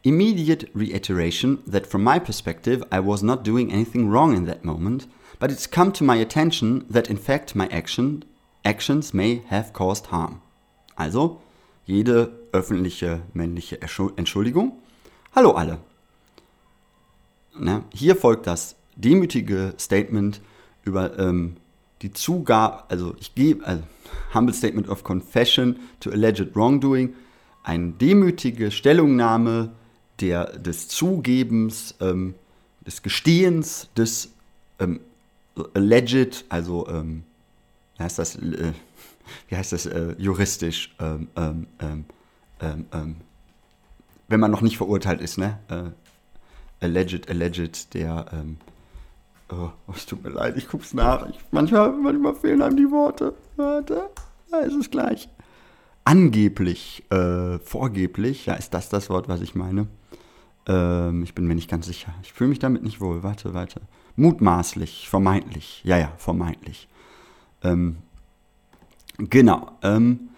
Immediate reiteration that from my perspective I was not doing anything wrong in that moment, but it's come to my attention that in fact my action, actions may have caused harm. Also, jede öffentliche männliche Entschuldigung. Hallo alle. Na, hier folgt das demütige Statement über ähm, die Zugabe, also ich gebe, also Humble Statement of Confession to Alleged Wrongdoing, eine demütige Stellungnahme der, des Zugebens, ähm, des Gestehens, des ähm, Alleged, also ähm, wie heißt das, äh, wie heißt das äh, juristisch, ähm, ähm, ähm, wenn man noch nicht verurteilt ist, ne? Äh, alleged, alleged, der, oh, es tut mir leid, ich guck's nach. Ich, manchmal, manchmal fehlen einem die Worte. Warte, da ist es gleich. Angeblich, äh, vorgeblich, ja, ist das das Wort, was ich meine? Ähm, ich bin mir nicht ganz sicher. Ich fühle mich damit nicht wohl. Warte, warte. Mutmaßlich, vermeintlich. Ja, ja, vermeintlich. Ähm, genau. Ähm,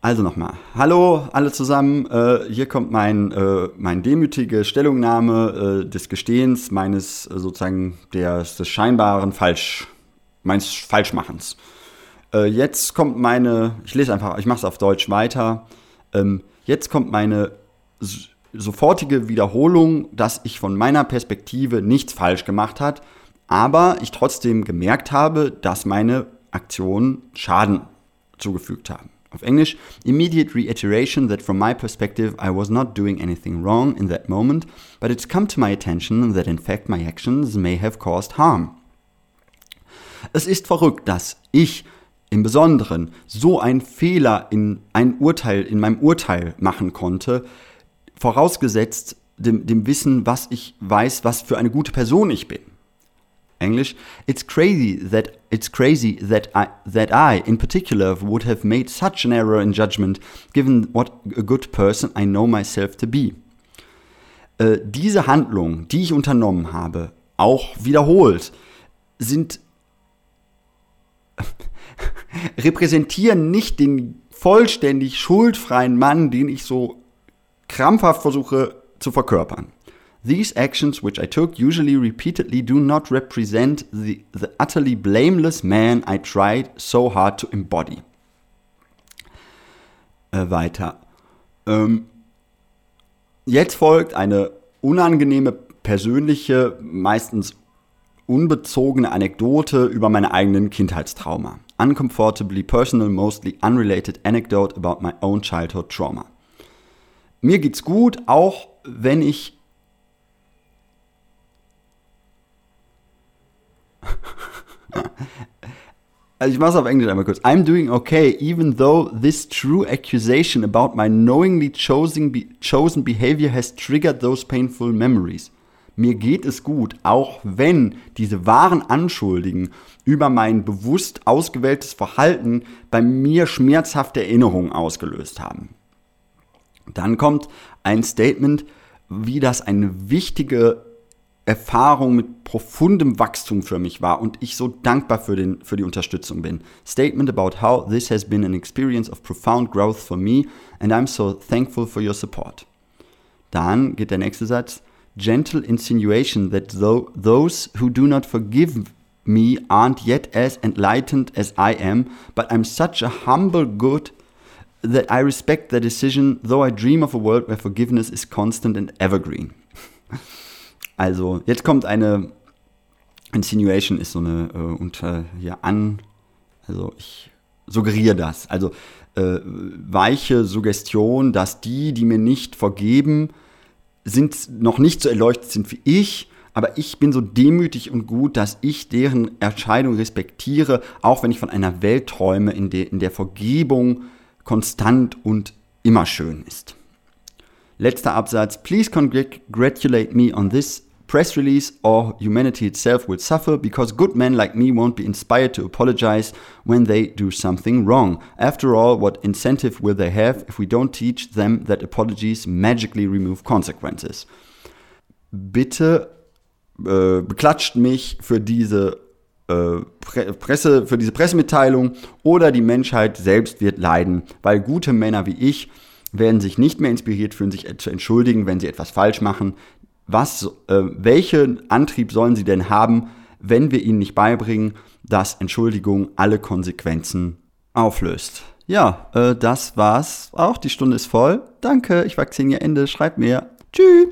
also nochmal. Hallo alle zusammen. Äh, hier kommt mein, äh, mein demütige Stellungnahme äh, des Gestehens meines äh, sozusagen der, des scheinbaren Falsch, meines Falschmachens. Äh, jetzt kommt meine, ich lese einfach, ich mache es auf Deutsch weiter. Ähm, jetzt kommt meine sofortige Wiederholung, dass ich von meiner Perspektive nichts falsch gemacht hat, aber ich trotzdem gemerkt habe, dass meine Aktionen Schaden zugefügt haben. Auf Englisch, immediate reiteration that from my perspective I was not doing anything wrong in that moment, but it's come to my attention that in fact my actions may have caused harm. Es ist verrückt, dass ich im Besonderen so einen Fehler in ein Urteil, in meinem Urteil machen konnte, vorausgesetzt dem, dem Wissen, was ich weiß, was für eine gute Person ich bin. English, it's crazy that it's crazy that I that I in particular would have made such an error in judgment, given what a good person I know myself to be. Äh, diese Handlungen, die ich unternommen habe, auch wiederholt, sind (laughs) repräsentieren nicht den vollständig schuldfreien Mann, den ich so krampfhaft versuche zu verkörpern. These actions, which I took usually repeatedly, do not represent the, the utterly blameless man I tried so hard to embody. Äh, weiter. Ähm, jetzt folgt eine unangenehme, persönliche, meistens unbezogene Anekdote über meine eigenen Kindheitstrauma. Uncomfortably personal, mostly unrelated anecdote about my own childhood trauma. Mir geht's gut, auch wenn ich (laughs) also ich mach's auf Englisch einmal kurz. I'm doing okay, even though this true accusation about my knowingly chosen, be chosen behavior has triggered those painful memories. Mir geht es gut, auch wenn diese wahren Anschuldigen über mein bewusst ausgewähltes Verhalten bei mir schmerzhafte Erinnerungen ausgelöst haben. Dann kommt ein Statement, wie das eine wichtige Erfahrung mit profundem Wachstum für mich war und ich so dankbar für, den, für die Unterstützung bin. Statement about how this has been an experience of profound growth for me and I'm so thankful for your support. Dann geht der nächste Satz. Gentle insinuation that though those who do not forgive me aren't yet as enlightened as I am, but I'm such a humble good that I respect their decision, though I dream of a world where forgiveness is constant and evergreen. (laughs) Also, jetzt kommt eine Insinuation, ist so eine äh, unter hier an, also ich suggeriere das. Also äh, weiche Suggestion, dass die, die mir nicht vergeben, sind noch nicht so erleuchtet sind wie ich, aber ich bin so demütig und gut, dass ich deren Entscheidung respektiere, auch wenn ich von einer Welt träume, in der, in der Vergebung konstant und immer schön ist. Letzter Absatz. Please congratulate me on this press release or humanity itself will suffer because good men like me won't be inspired to apologize when they do something wrong. After all, what incentive will they have if we don't teach them that apologies magically remove consequences? Bitte äh, beklatscht mich für diese äh, Presse, für diese Pressemitteilung oder die Menschheit selbst wird leiden, weil gute Männer wie ich werden sich nicht mehr inspiriert fühlen, sich zu entschuldigen, wenn sie etwas falsch machen. Was, äh, welchen Antrieb sollen sie denn haben, wenn wir ihnen nicht beibringen, dass Entschuldigung alle Konsequenzen auflöst? Ja, äh, das war's auch. Die Stunde ist voll. Danke, ich war Xenia Ende. Schreibt mir. Tschüss.